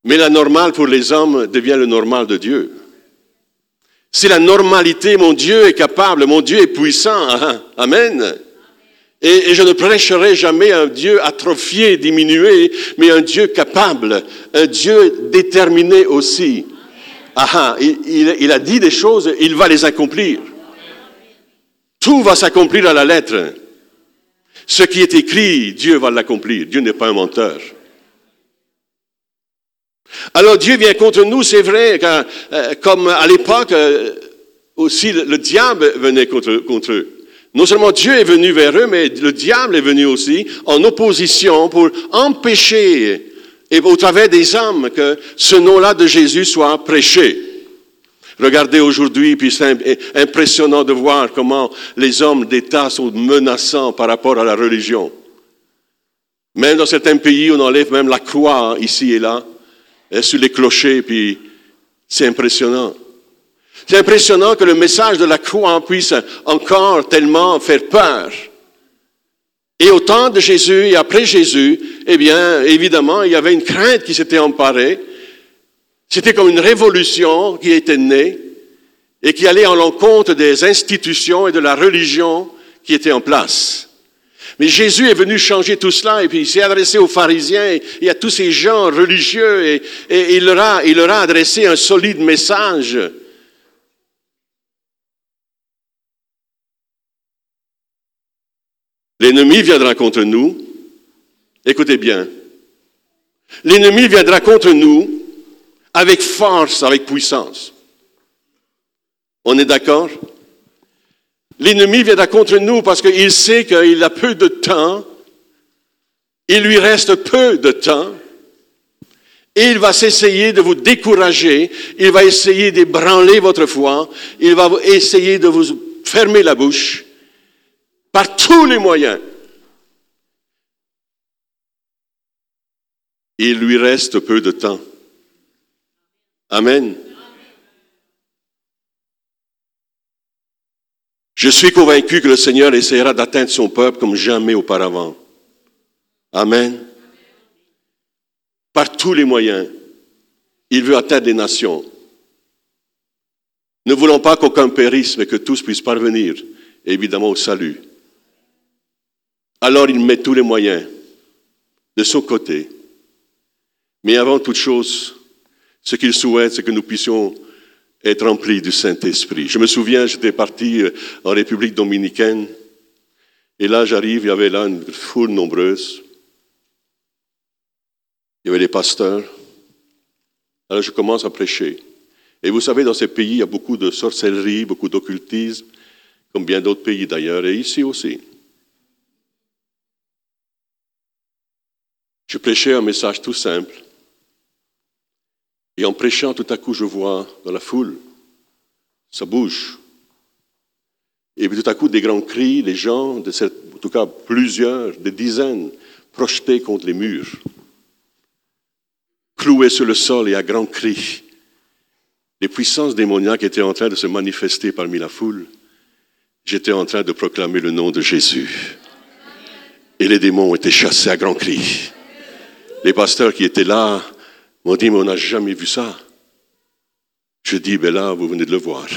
S3: Mais l'anormal pour les hommes devient le normal de Dieu. C'est la normalité, mon Dieu est capable, mon Dieu est puissant. Hein. Amen. Et, je ne prêcherai jamais un Dieu atrophié, diminué, mais un Dieu capable, un Dieu déterminé aussi. Ah, il, il a dit des choses, il va les accomplir. Tout va s'accomplir à la lettre. Ce qui est écrit, Dieu va l'accomplir. Dieu n'est pas un menteur. Alors Dieu vient contre nous, c'est vrai, euh, comme à l'époque euh, aussi le, diable venait contre, contre eux. Non seulement Dieu est venu vers eux, mais le diable est venu aussi en opposition pour empêcher, et au travers des hommes, que ce nom-là de Jésus soit prêché. Regardez aujourd'hui, puis c'est impressionnant de voir comment les hommes d'État sont menaçants par rapport à la religion. Même dans certains pays, on enlève même la croix ici et là sur les clochers, puis c'est impressionnant. C'est impressionnant que le message de la croix puisse encore tellement faire peur. Et au temps de Jésus et après Jésus, eh bien, évidemment, il y avait une crainte qui s'était emparée. C'était comme une révolution qui était née et qui allait en l'encontre des institutions et de la religion qui étaient en place. Mais Jésus est venu changer tout cela et puis il s'est adressé aux pharisiens et à tous ces gens religieux et, il, leur a, adressé un solide message. L'ennemi viendra contre nous. Écoutez bien. L'ennemi viendra contre nous avec force, avec puissance. On est d'accord? L'ennemi viendra contre nous parce qu'il sait qu'il a peu de temps, il lui reste peu de temps, et il va s'essayer de vous décourager, il va essayer d'ébranler votre foi, il va essayer de vous fermer la bouche par tous les moyens. Il lui reste peu de temps. Amen. Je suis convaincu que le Seigneur essaiera d'atteindre son peuple comme jamais auparavant. Amen. Par tous les moyens, il veut atteindre les nations. Ne voulons pas qu'aucun périsse, mais que tous puissent parvenir, évidemment, au salut. Alors il met tous les moyens de son côté. Mais avant toute chose, ce qu'il souhaite, c'est que nous puissions être remplis du Saint-Esprit. Je me souviens, j'étais parti euh, en République dominicaine, et là j'arrive, il y avait là une foule nombreuse. Il y avait les pasteurs. Alors je commence à prêcher. Et vous savez, dans ces pays, il y a beaucoup de sorcellerie, beaucoup d'occultisme, comme bien d'autres pays d'ailleurs, et ici aussi. Je prêchais un message tout simple. Et en prêchant, tout à coup, je vois dans la foule, ça bouge. Et puis tout à coup, des grands cris, les gens, en tout cas plusieurs, des dizaines, projetés contre les murs, cloués sur le sol et à grands cris. Les puissances démoniaques étaient en train de se manifester parmi la foule. J'étais en train de proclamer le nom de Jésus. Et les démons été chassés à grands cris. Les pasteurs qui étaient là m'ont dit, mais on n'a jamais vu ça. Je dis, ben là, vous venez de le voir.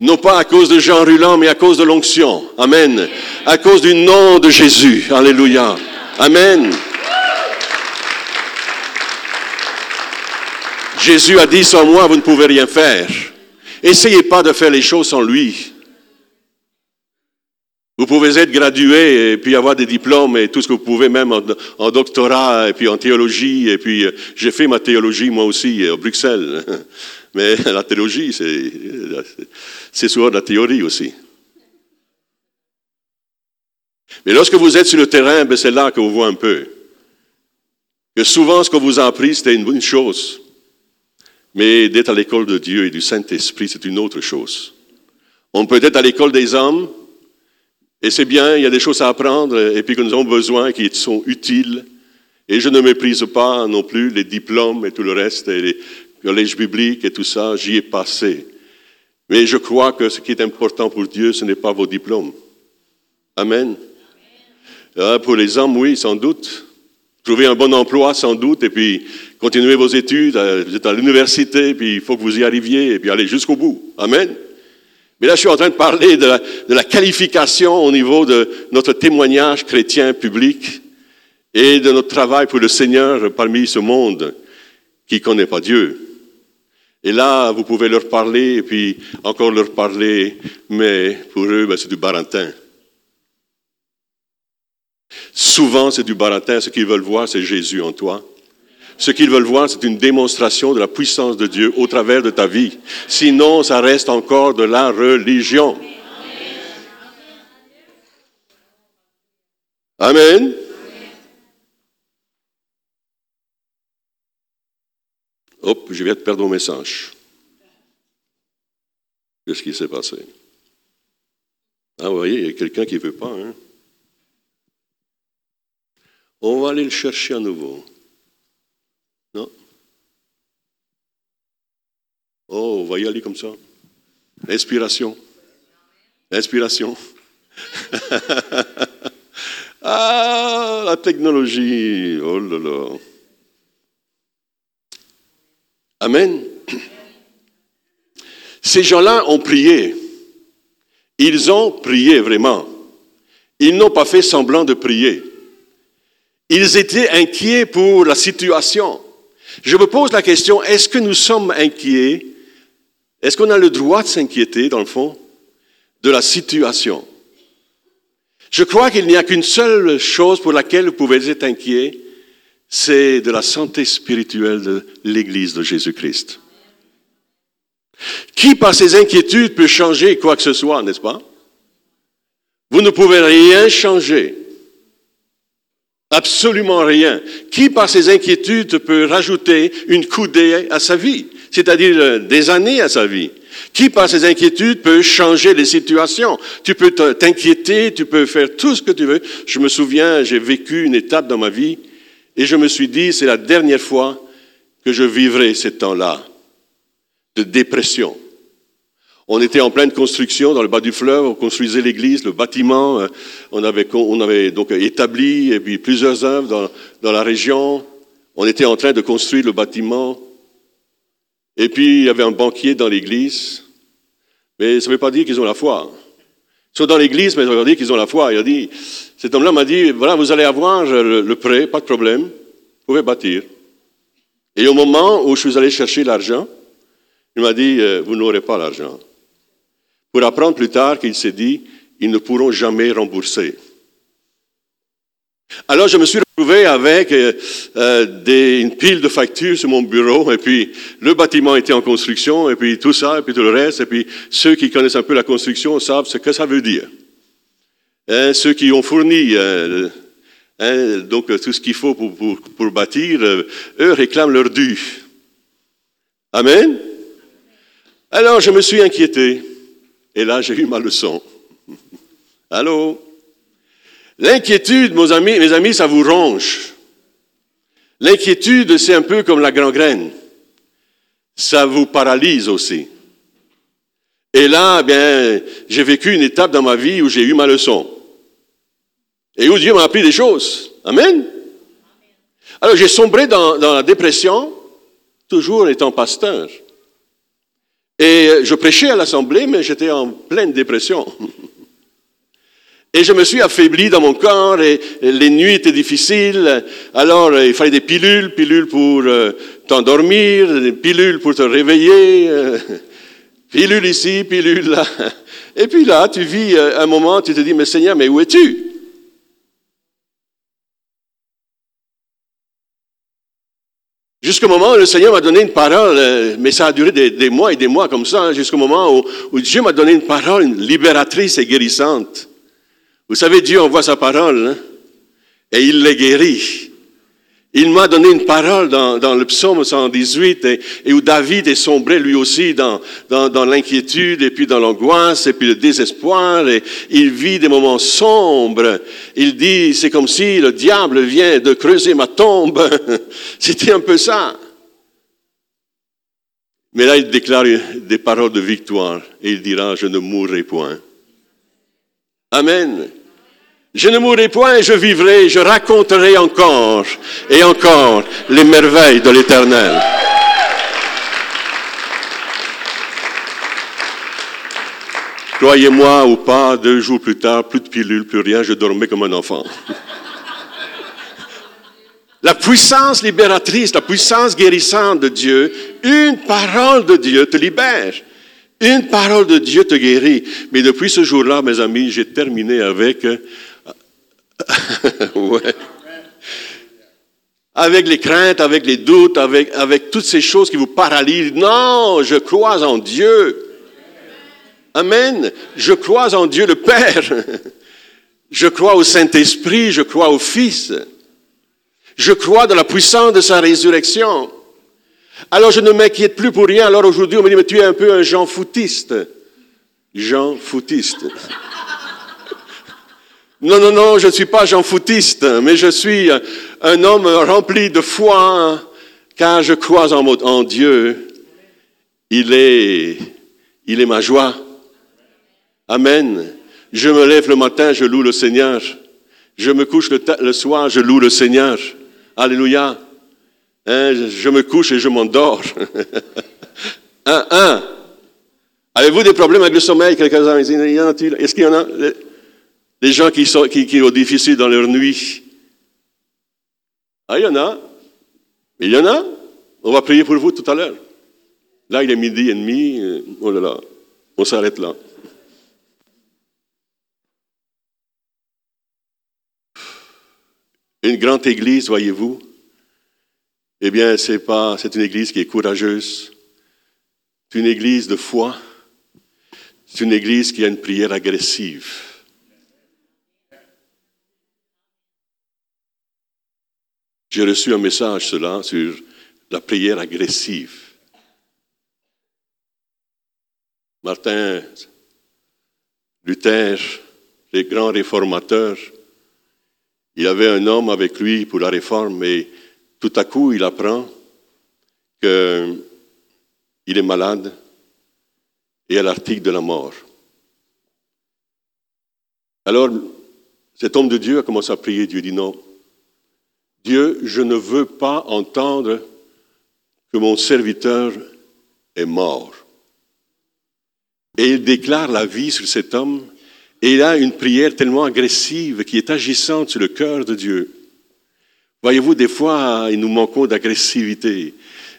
S3: non pas à cause de Jean Ruland, mais à cause de l'onction. Amen. À cause du nom de Jésus. Alléluia. Amen. Jésus a dit, sans moi, vous ne pouvez rien faire. Essayez pas de faire les choses sans lui. Vous pouvez être gradué et puis avoir des diplômes et tout ce que vous pouvez, même en, doctorat et puis en théologie. Et puis, euh, j'ai fait ma théologie moi aussi à euh, Bruxelles. Mais la théologie, c'est souvent de la théorie aussi. Mais lorsque vous êtes sur le terrain, ben, c'est là que vous voyez un peu. Que souvent, ce qu'on vous a appris, c'était une bonne chose. Mais d'être à l'école de Dieu et du Saint-Esprit, c'est une autre chose. On peut être à l'école des hommes, et c'est bien, il y a des choses à apprendre et puis que nous avons besoin qui sont utiles. Et je ne méprise pas non plus les diplômes et tout le reste, et les collèges bibliques et tout ça, j'y ai passé. Mais je crois que ce qui est important pour Dieu, ce n'est pas vos diplômes. Amen. Ah, pour les hommes, oui, sans doute. Trouver un bon emploi, sans doute, et puis continuer vos études. Euh, vous êtes à l'université, puis il faut que vous y arriviez, et puis aller jusqu'au bout. Amen. Mais là, je suis en train de parler de la, qualification au niveau de notre témoignage chrétien public et de notre travail pour le Seigneur parmi ce monde qui ne connaît pas Dieu. Et là, vous pouvez leur parler et puis encore leur parler, mais pour eux, ben, c'est du barantin. Souvent, c'est du barantin. Ce qu'ils veulent voir, c'est Jésus en toi. Ce qu'ils veulent voir, c'est une démonstration de la puissance de Dieu au travers de ta vie. Sinon, ça reste encore de la religion. Amen. Hop, je viens de perdre mon message. Qu'est-ce qui s'est passé? Ah, vous voyez, il y a quelqu'un qui ne veut pas. Hein? On va aller le chercher à nouveau. Non? Oh, on va y aller comme ça. Inspiration. Inspiration. ah, la technologie. Oh là là. Amen. Ces gens-là ont prié. Ils ont prié vraiment. Ils n'ont pas fait semblant de prier. Ils étaient inquiets pour la situation. Je me pose la question, est-ce que nous sommes inquiets? Est-ce qu'on a le droit de s'inquiéter, dans le fond, de la situation? Je crois qu'il n'y a qu'une seule chose pour laquelle vous pouvez être inquiet, c'est de la santé spirituelle de l'Église de Jésus-Christ. Qui, par ses inquiétudes, peut changer quoi que ce soit, n'est-ce pas? Vous ne pouvez rien changer. Absolument rien. Qui, par ses inquiétudes, peut rajouter une coudée à sa vie, c'est-à-dire euh, des années à sa vie? Qui, par ses inquiétudes, peut changer les situations? Tu peux t'inquiéter, tu peux faire tout ce que tu veux. Je me souviens, j'ai vécu une étape dans ma vie et je me suis dit, c'est la dernière fois que je vivrai ces temps-là. de dépression. On était en pleine construction dans le bas du fleuve, on construisait l'église, le bâtiment, euh, on avait, on avait donc établi et puis plusieurs œuvres dans, dans la région. On était en train de construire le bâtiment. Et puis il y avait un banquier dans l'église, mais ça ne veut pas dire qu'ils ont la foi. Ils sont dans l'église, mais ça veut pas dire qu'ils ont la foi. Il a dit, cet homme-là m'a dit, voilà, vous allez avoir le, le prêt, pas de problème, vous pouvez bâtir. Et au moment où je suis allé chercher l'argent, il m'a dit, euh, vous n'aurez pas l'argent. Pour apprendre plus tard qu'il s'est dit, ils ne pourront jamais rembourser. Alors je me suis retrouvé avec euh, euh, des, une pile de factures sur mon bureau, et puis le bâtiment était en construction, et puis tout ça, et puis tout le reste, et puis ceux qui connaissent un peu la construction savent ce que ça veut dire. Hein, ceux qui ont fourni euh, hein, donc tout ce qu'il faut pour, pour, pour bâtir, eux réclament leur dû. Amen? Alors je me suis inquiété, et là j'ai eu ma leçon. Allô? L'inquiétude, mes amis, mes amis, ça vous ronge. L'inquiétude, c'est un peu comme la gangrène. Ça vous paralyse aussi. Et là, bien, j'ai vécu une étape dans ma vie où j'ai eu ma leçon. Et où Dieu m'a appris des choses. Amen? Alors j'ai sombré dans, la dépression, toujours étant pasteur. Et je prêchais à l'assemblée, mais j'étais en pleine dépression. Et je me suis affaibli dans mon corps et les nuits étaient difficiles. Alors euh, il fallait des pilules, pilules pour euh, t'endormir, pilules pour te réveiller, euh, pilules ici, pilules là. Et puis là, tu vis un moment, tu te dis, mais Seigneur, mais où es-tu? Jusqu'au moment où le Seigneur m'a donné une parole, euh, mais ça a duré des, mois et des mois comme ça, hein, jusqu'au moment où, où Dieu m'a donné une parole libératrice et guérissante. Vous savez, Dieu envoie sa parole hein, et il les guérit. Il m'a donné une parole dans, dans le psaume 118 et, et, où David est sombré lui aussi dans, dans, dans l'inquiétude et puis dans l'angoisse et puis le désespoir et il vit des moments sombres. Il dit, c'est comme si le diable vient de creuser ma tombe. C'était un peu ça. Mais là, il déclare des paroles de victoire et il dira, je ne mourrai point. Amen. Je ne mourrai point, je vivrai, je raconterai encore et encore les merveilles de l'Éternel. Croyez-moi ou pas, deux jours plus tard, plus de pilules, plus rien, je dormais comme un enfant. La puissance libératrice, la puissance guérissante de Dieu, une parole de Dieu te libère. Une parole de Dieu te guérit. Mais depuis ce jour-là, mes amis, j'ai terminé avec... ouais. Avec les craintes, avec les doutes, avec, avec toutes ces choses qui vous paralysent. Non, je crois en Dieu. Amen. Je crois en Dieu le Père. Je crois au Saint-Esprit, je crois au Fils. Je crois dans la puissance de sa résurrection. Alors je ne m'inquiète plus pour rien. Alors aujourd'hui, on me dit, mais tu es un peu un Jean foutiste. Jean foutiste. Non, non, non, je ne suis pas Jean foutiste, mais je suis un homme rempli de foi, car je crois en, Dieu. Il est, il est ma joie. Amen. Je me lève le matin, je loue le Seigneur. Je me couche le, soir, je loue le Seigneur. Alléluia. Hein, je me couche et je m'endors. un, un. Avez-vous des problèmes avec le sommeil, quelques-uns? Est-ce qu'il y en a? Des gens qui, sont, qui, qui ont difficile dans leur nuit. Ah, il y en a. Il y en a. On va prier pour vous tout à l'heure. Là, il est midi et demi. Oh là là. On s'arrête là. Une grande église, voyez-vous, eh bien, c'est pas, c'est une église qui est courageuse. C'est une église de foi. C'est une église qui a une prière agressive. J'ai reçu un message cela sur la prière agressive. Martin Luther, les grands réformateurs, il avait un homme avec lui pour la réforme, mais tout à coup, il apprend que il est malade et à l'article de la mort. Alors, cet homme de Dieu a commencé à prier. Dieu dit non. Dieu, je ne veux pas entendre que mon serviteur est mort. Et il déclare la vie sur cet homme. Et il a une prière tellement agressive qui est agissante sur le cœur de Dieu. Voyez-vous, des fois, nous manquons d'agressivité.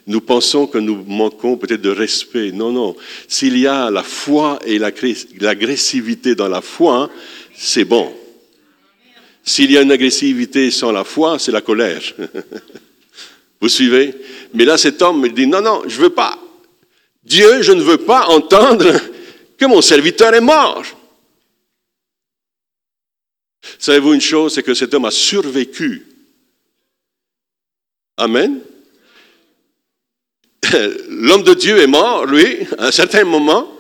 S3: Nous pensons que nous manquons peut-être de respect. Non, non. S'il y a la foi et l'agressivité dans la foi, c'est bon. S'il y a une agressivité sans la foi, c'est la colère. Vous suivez? Mais là, cet homme me dit, non, non, je ne veux pas. Dieu, je ne veux pas entendre que mon serviteur est mort. Savez-vous une chose, c'est que cet homme a survécu. Amen. L'homme de Dieu est mort, lui, à un certain moment,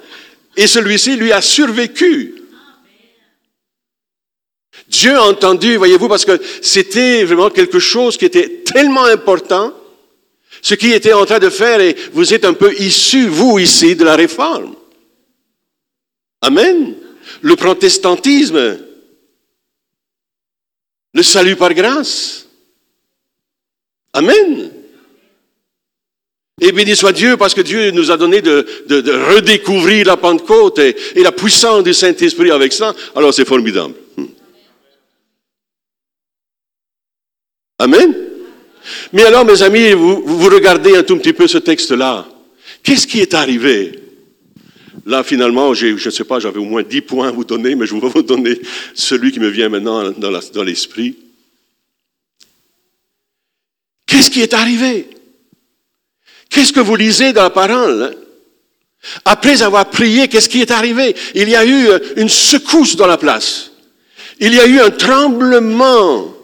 S3: et celui-ci, lui, a survécu. Dieu a entendu, voyez-vous, parce que c'était vraiment quelque chose qui était tellement important, ce qu'il était en train de faire, et vous êtes un peu issus, vous ici, de la réforme. Amen. Le protestantisme, le salut par grâce. Amen. Et béni soit Dieu parce que Dieu nous a donné de, redécouvrir la Pentecôte et, la puissance du Saint-Esprit avec ça. Alors c'est formidable. Hmm. Amen. Mais alors, mes amis, vous, vous regardez un tout petit peu ce texte-là. Qu'est-ce qui est arrivé? Là, finalement, je ne sais pas, j'avais au moins dix points à vous donner, mais je vais vous donner celui qui me vient maintenant dans l'esprit. Qu'est-ce qui est arrivé? Qu'est-ce que vous lisez dans la parole hein? Après avoir prié, qu'est-ce qui est arrivé? Il y a eu une secousse dans la place. Il y a eu un tremblement.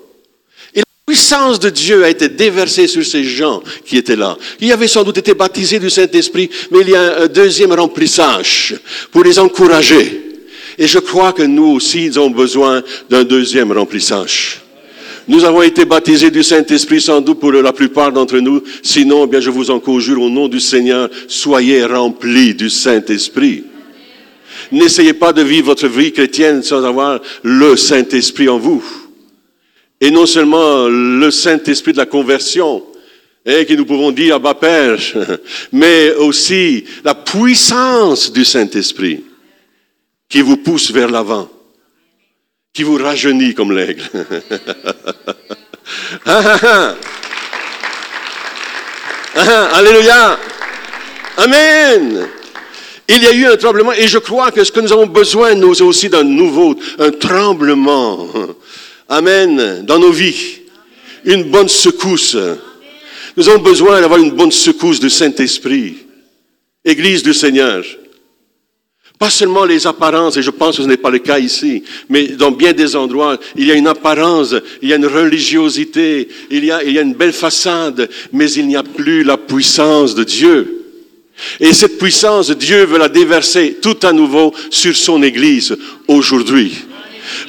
S3: Puissance de Dieu a été déversée sur ces gens qui étaient là. Ils avaient sans doute été baptisés du Saint-Esprit, mais il y a un deuxième remplissage pour les encourager. Et je crois que nous aussi avons besoin d'un deuxième remplissage. Nous avons été baptisés du Saint-Esprit sans doute pour la plupart d'entre nous. Sinon, eh bien, je vous en conjure au nom du Seigneur, soyez remplis du Saint-Esprit. N'essayez pas de vivre votre vie chrétienne sans avoir le Saint-Esprit en vous. Et non seulement le Saint-Esprit de la conversion, et eh, qui nous pouvons dire Père, mais aussi la puissance du Saint-Esprit qui vous pousse vers l'avant qui vous rajeunit comme l'aigle. Ah, ah, ah. alléluia. Amen. Il y a eu un tremblement et je crois que ce que nous avons besoin, nous aussi, d'un nouveau, un tremblement. Amen. Dans nos vies. Une bonne secousse. Nous avons besoin d'avoir une bonne secousse du Saint-Esprit. Église du Seigneur. Pas seulement les apparences, et je pense que ce n'est pas le cas ici, mais dans bien des endroits, il y a une apparence, il y a une religiosité, il y a, il y a une belle façade, mais il n'y a plus la puissance de Dieu. Et cette puissance, Dieu veut la déverser tout à nouveau sur son Église aujourd'hui.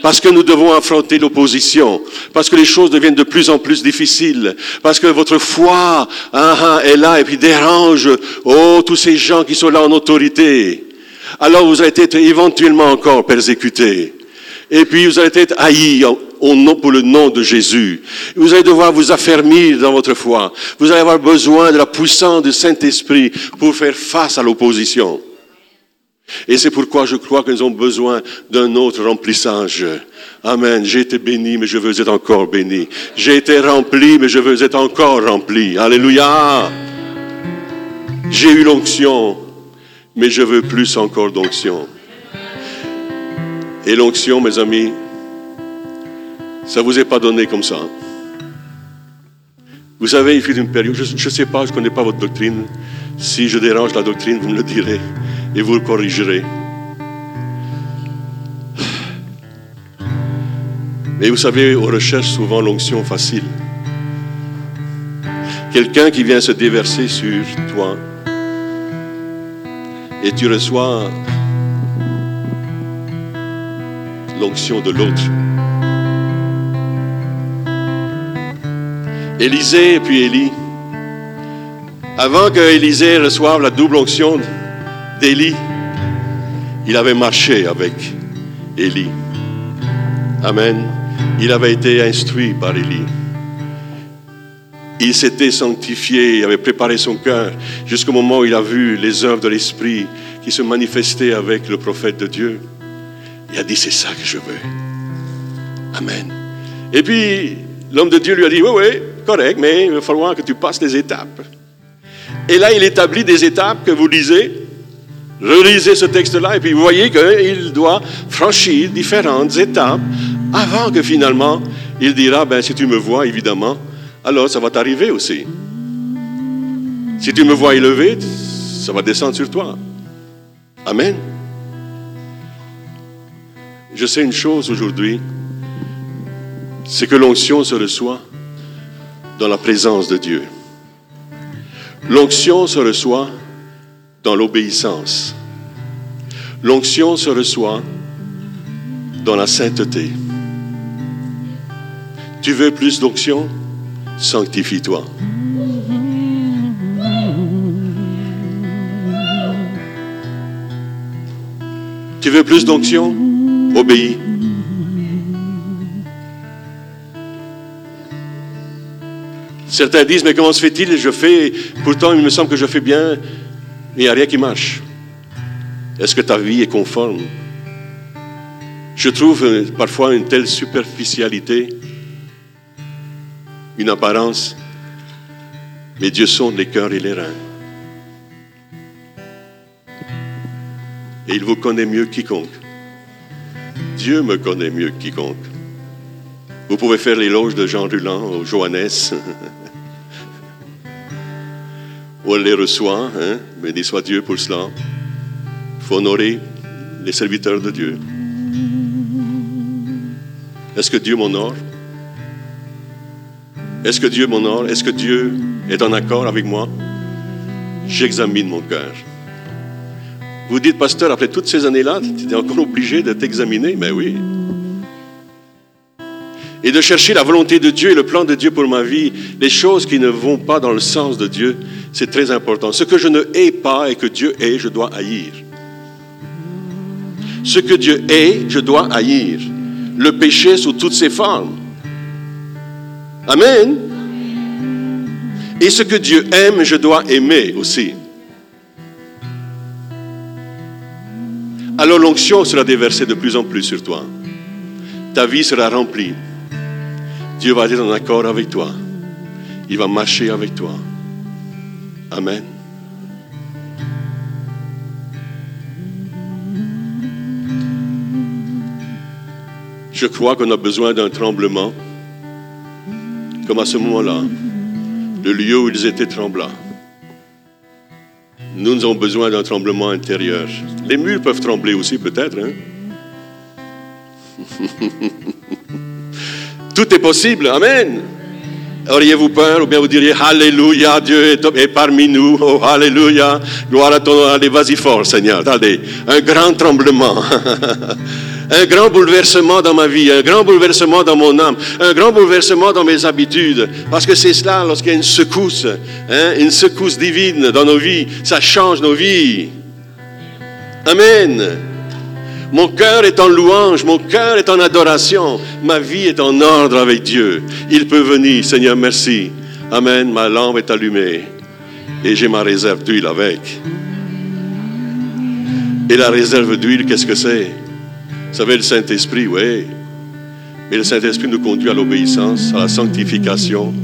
S3: Parce que nous devons affronter l'opposition, parce que les choses deviennent de plus en plus difficiles, parce que votre foi ah, ah, est là et puis dérange, oh, tous ces gens qui sont là en autorité alors vous allez être éventuellement encore persécuté. Et puis vous allez être haïs au nom, pour le nom de Jésus. Vous allez devoir vous affermir dans votre foi. Vous allez avoir besoin de la puissance du Saint-Esprit pour faire face à l'opposition. Et c'est pourquoi je crois que nous avons besoin d'un autre remplissage. Amen. J'ai été béni, mais je veux être encore béni. J'ai été rempli, mais je veux être encore rempli. Alléluia. J'ai eu l'onction, mais je veux plus encore d'onction. Et l'onction, mes amis, ça ne vous est pas donné comme ça. Vous savez, il fut une période, je ne sais pas, je ne connais pas votre doctrine. Si je dérange la doctrine, vous me le direz et vous le corrigerez. Mais vous savez, on recherche souvent l'onction facile. Quelqu'un qui vient se déverser sur toi, et tu reçois l'onction de l'autre. Élisée et puis Élie, Avant que Élisée reçoive la double onction d'Élie, il avait marché avec Élie. Amen. Il avait été instruit par Élie. Il s'était sanctifié, il avait préparé son cœur jusqu'au moment où il a vu les œuvres de l'Esprit qui se manifestaient avec le prophète de Dieu. Il a dit, c'est ça que je veux. Amen. Et puis, l'homme de Dieu lui a dit, oui, oui, correct, mais il va falloir que tu passes les étapes. Et là, il établit des étapes que vous lisez. Relisez ce texte-là et puis vous voyez qu'il doit franchir différentes étapes avant que finalement il dira, ben, si tu me vois, évidemment, alors ça va t'arriver aussi. Si tu me vois élevé, ça va descendre sur toi. Amen. Je sais une chose aujourd'hui, c'est que l'onction se reçoit dans la présence de Dieu. L'onction se reçoit dans l'obéissance. L'onction se reçoit dans la sainteté. Tu veux plus d'onction? Sanctifie-toi. Tu veux plus d'onction? Obéis. Certains disent, mais comment se fait-il? Je fais, pourtant il me semble que je fais bien, il n'y a rien qui marche. Est-ce que ta vie est conforme? Je trouve euh, parfois une telle superficialité, une apparence, mais Dieu sonde les cœurs et les reins. Et il vous connaît mieux que quiconque. Dieu me connaît mieux que quiconque. Vous pouvez faire l'éloge de Jean Ruland ou Johannes. elle les reçoit, hein? béni soit Dieu pour cela. Il faut honorer les serviteurs de Dieu. Est-ce que Dieu m'honore? Est-ce que Dieu m'honore? Est-ce que Dieu est en accord avec moi? J'examine mon cœur. Vous dites, pasteur, après toutes ces années-là, tu es encore obligé de t'examiner Mais oui. Et de chercher la volonté de Dieu et le plan de Dieu pour ma vie, les choses qui ne vont pas dans le sens de Dieu, c'est très important. Ce que je ne hais pas et que Dieu hait, je dois haïr. Ce que Dieu hait, je dois haïr. Le péché sous toutes ses formes. Amen. Et ce que Dieu aime, je dois aimer aussi. Alors l'onction sera déversée de plus en plus sur toi. Ta vie sera remplie. Dieu va être en accord avec toi. Il va marcher avec toi. Amen. Je crois qu'on a besoin d'un tremblement, comme à ce moment-là, le lieu où ils étaient tremblants. Nous avons besoin d'un tremblement intérieur. Les murs peuvent trembler aussi, peut-être. Hein? Tout est possible. Amen. Auriez-vous peur ou bien vous diriez Alléluia, Dieu est, parmi nous. Oh, Alléluia. Gloire à ton Allez, vas-y fort, Seigneur. Allez, un grand tremblement. un grand bouleversement dans ma vie, un grand bouleversement dans mon âme, un grand bouleversement dans mes habitudes. Parce que c'est cela, lorsqu'il y a une secousse, hein, une secousse divine dans nos vies, ça change nos vies. Amen. Mon cœur est en louange, mon cœur est en adoration, ma vie est en ordre avec Dieu. Il peut venir, Seigneur, merci. Amen, ma lampe est allumée et j'ai ma réserve d'huile avec. Et la réserve d'huile, qu'est-ce que c'est? Vous savez, le Saint-Esprit, oui. Mais le Saint-Esprit nous conduit à l'obéissance, à la sanctification.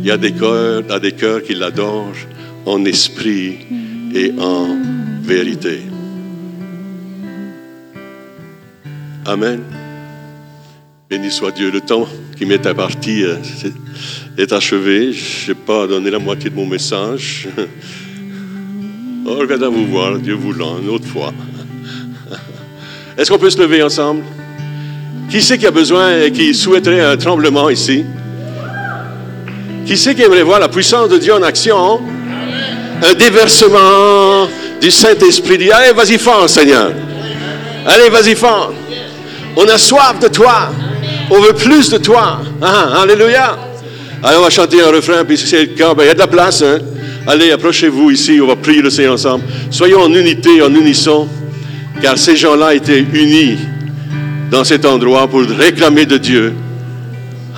S3: Il y a des cœurs, a des cœurs qui l'adorent en esprit et en vérité. Amen. Béni soit Dieu. Le temps qui m'est imparti euh, est achevé. Je n'ai pas donné la moitié de mon message. Oh, regardez à vous voir, Dieu voulant, une autre fois. Est-ce qu'on peut se lever ensemble? Qui c'est qui a besoin et qui souhaiterait un tremblement ici? Qui c'est qui aimerait voir la puissance de Dieu en action? Un déversement du Saint-Esprit. Allez, vas-y fort, Seigneur. Allez, vas-y fort. On a soif de toi. On veut plus de toi. Ah, alléluia. Allez, on va chanter un refrain, puis si c'est le cas, ben, il y a de la place. Hein? Allez, approchez-vous ici, on va prier le Seigneur ensemble. Soyons en unité, en unisson, car ces gens-là étaient unis dans cet endroit pour réclamer de Dieu.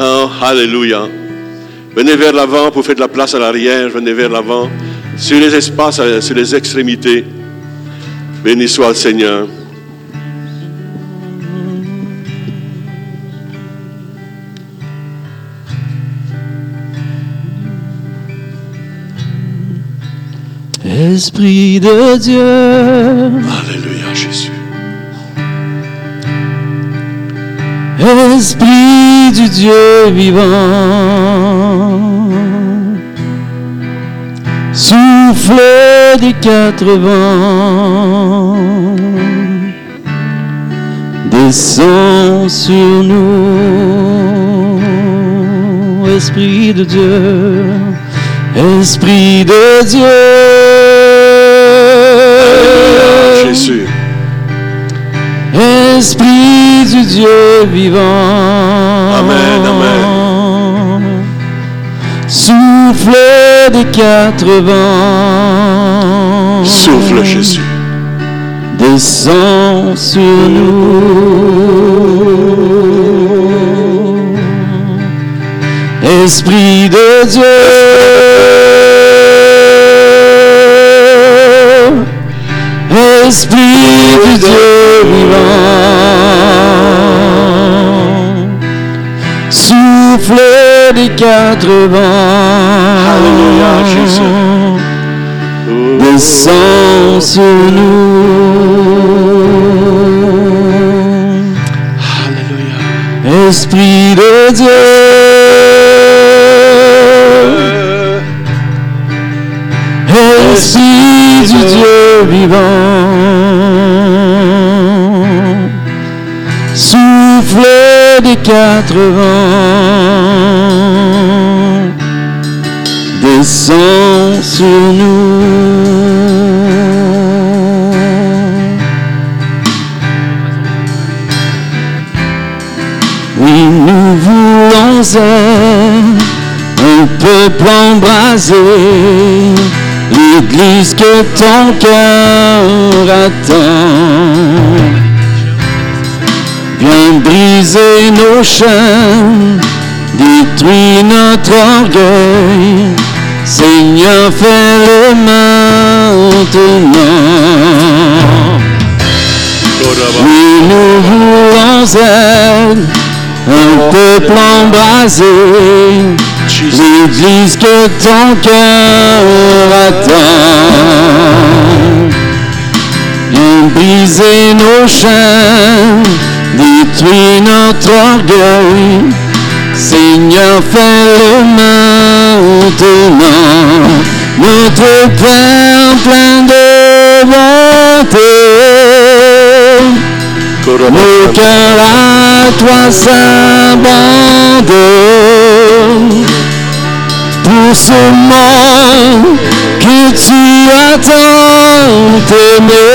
S3: Oh, alléluia. Venez vers l'avant pour faire de la place à l'arrière, venez vers l'avant, sur les espaces, euh, sur les extrémités. Béni soit le Seigneur.
S4: Esprit de Dieu,
S3: Alléluia, Jésus.
S4: Esprit du Dieu vivant, souffle des quatre vents, descend sur nous, Esprit de Dieu, Esprit de Dieu. Esprit du Dieu vivant.
S3: Amen,
S4: Souffle des quatre vents.
S3: Souffle, Jésus.
S4: Descend sur nous. Esprit de Dieu. Esprit du Dieu vivant, souffle des quatre vents,
S3: Alléluia, Jésus.
S4: descend sur nous.
S3: Alléluia.
S4: Esprit de Dieu, Esprit du Dieu vivant, des quatre vents, descend sur nous. Oui, nous voulons un peuple embrasé, l'église que ton cœur attend. Viens briser nos chaînes, détruis notre orgueil. Seigneur, fais-le maintenant. Oui, nous voulons être un peuple embrasé, l'église que ton cœur attend. Viens briser nos chaînes, détruis notre orgueil? Seigneur, fais-le maintenant. Notre Père plein de bonté. Nos cœurs à toi s'abandonnent pour ce monde que tu as tant aimé.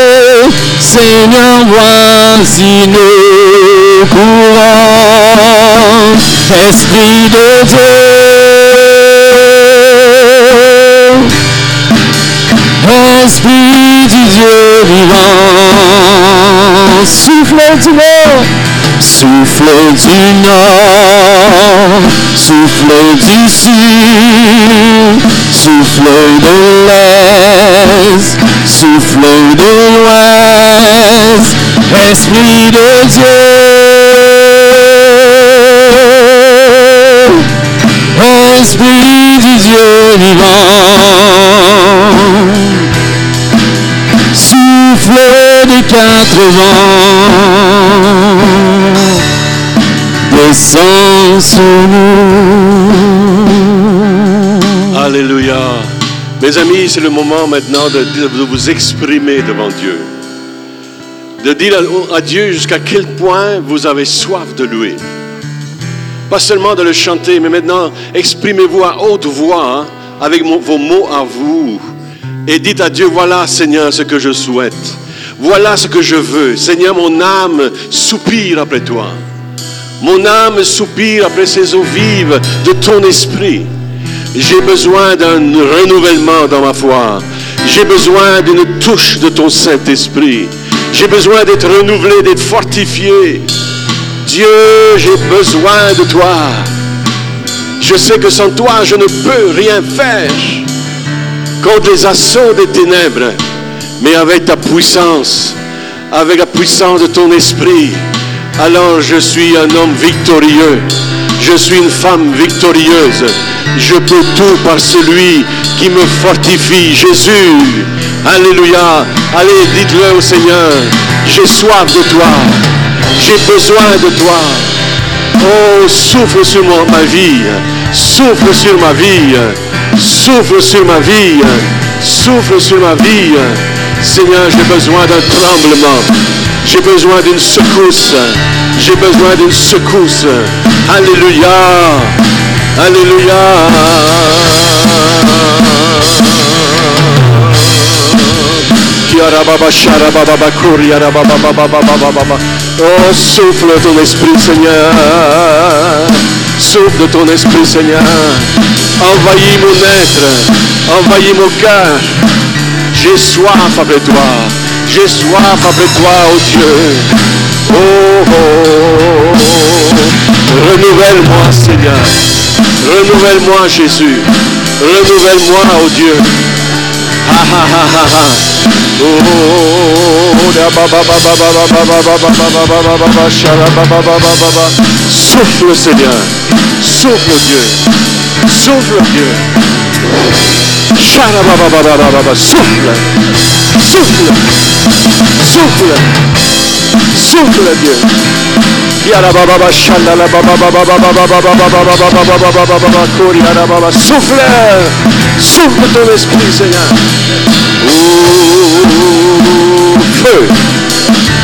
S4: Seigneur, voici nos courants. Esprit de Dieu. Esprit du Dieu vivant, souffle du nord, souffle du nord, souffle sud, souffle de l'est, souffle de l'ouest, Esprit de Dieu, Esprit du Dieu vivant. Souffle des quatre vents,
S3: Alléluia. Mes amis, c'est le moment maintenant de, vous exprimer devant Dieu. De dire à, Dieu jusqu'à quel point vous avez soif de louer. Pas seulement de le chanter, mais maintenant exprimez-vous à haute voix hein, avec vos mots à vous. Et dites à Dieu, voilà Seigneur ce que je souhaite. Voilà ce que je veux. Seigneur, mon âme soupire après toi. Mon âme soupire après ces eaux vives de ton esprit. J'ai besoin d'un renouvellement dans ma foi. J'ai besoin d'une touche de ton Saint-Esprit. J'ai besoin d'être renouvelé, d'être fortifié. Dieu, j'ai besoin de toi. Je sais que sans toi, je ne peux rien faire contre les assauts des ténèbres, mais avec ta puissance, avec la puissance de ton esprit, alors je suis un homme victorieux. Je suis une femme victorieuse. Je peux tout par celui qui me fortifie. Jésus. Alléluia. Allez, dites-le au Seigneur. J'ai soif de toi. J'ai besoin de toi. Oh, souffle sur ma vie. Souffle sur ma vie. Souffle sur ma vie. Souffle sur ma vie. Seigneur, j'ai besoin d'un tremblement. J'ai besoin d'une secousse. J'ai besoin d'une secousse. Alléluia. Alléluia. Oh, souffle ton esprit, Seigneur. Souffle ton esprit, Seigneur. Envahis mon être. Envahis mon cœur. J'ai soif après toi j'ai soif après toi, oh Dieu. Oh, oh, renouvelle-moi, Seigneur. Renouvelle-moi, Jésus. Renouvelle-moi, oh Dieu. Ha ha ha. Oh, souffle, Seigneur. Souffle, Dieu. Souffle, Dieu. Souffle souffle, souffle, souffle Dieu. Souffle, souffle ton esprit Seigneur. Feu,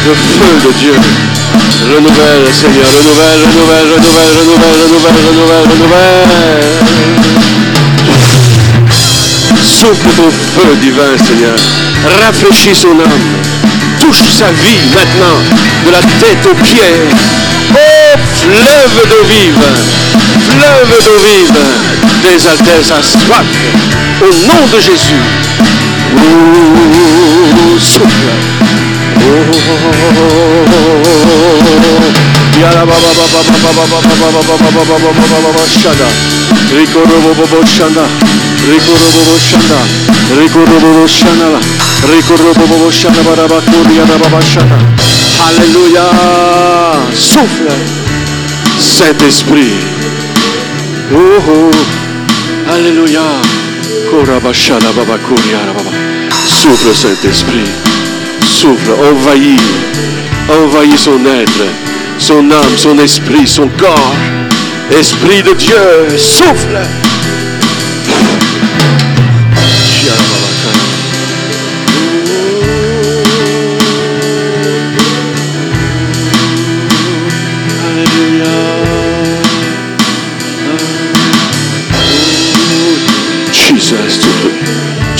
S3: le feu de Dieu. Renouvelle Seigneur, renouvelle, renouvelle, renouvelle, renouvelle, renouvelle, renouvelle, renouvelle souffle ton feu divin Seigneur rafraîchis son âme touche sa vie maintenant, de la tête aux pieds. Oh, fleuve d'eau vive, fleuve d'eau vive, des altesses à soif, au nom de Jésus. Oh, souffle. Oh, yala ba ba ba ba ba ba ba ba ba ba Rikorobobo Shana, Rikorobobo Shana, Rikorobobo Shana Barabakuria Baba Shana. Alléluia. Souffle. Saint-Esprit. Oh oh. Alléluia. Korabashana Babakuria Baba. Souffle Saint-Esprit. Souffle. Envahis. Envahis son être, son âme, son esprit, son corps. Esprit de Dieu, souffle.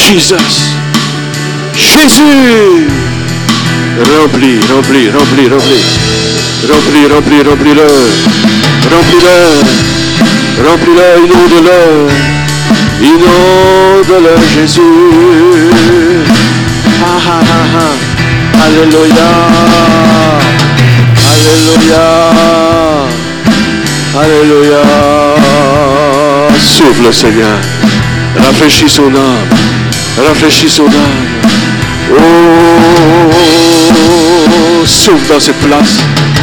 S3: Jesus. Jésus Remplis, remplis, remplis, remplis. Remplis, remplis, remplis-le. Remplis-le. Remplis-le, inonde-le. Inonde-le, Jésus. Ah, ah, ah, ah. Alléluia. Alléluia. Alléluia. Souffle, Seigneur. Rafraîchis son âme. Rafraîchis son âme. Oh, souffle dans cette place.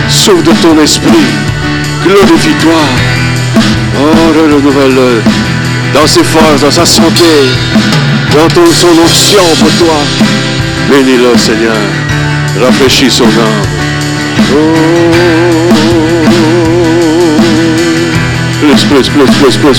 S3: Souffle de ton esprit. Glorifie-toi. Oh, renouvelle-le. Dans ses forces, dans sa santé. Dans ton, son onction pour toi. Bénis-le, Seigneur. Rafraîchis son âme. Oh, plus, plus, plus, plus, plus.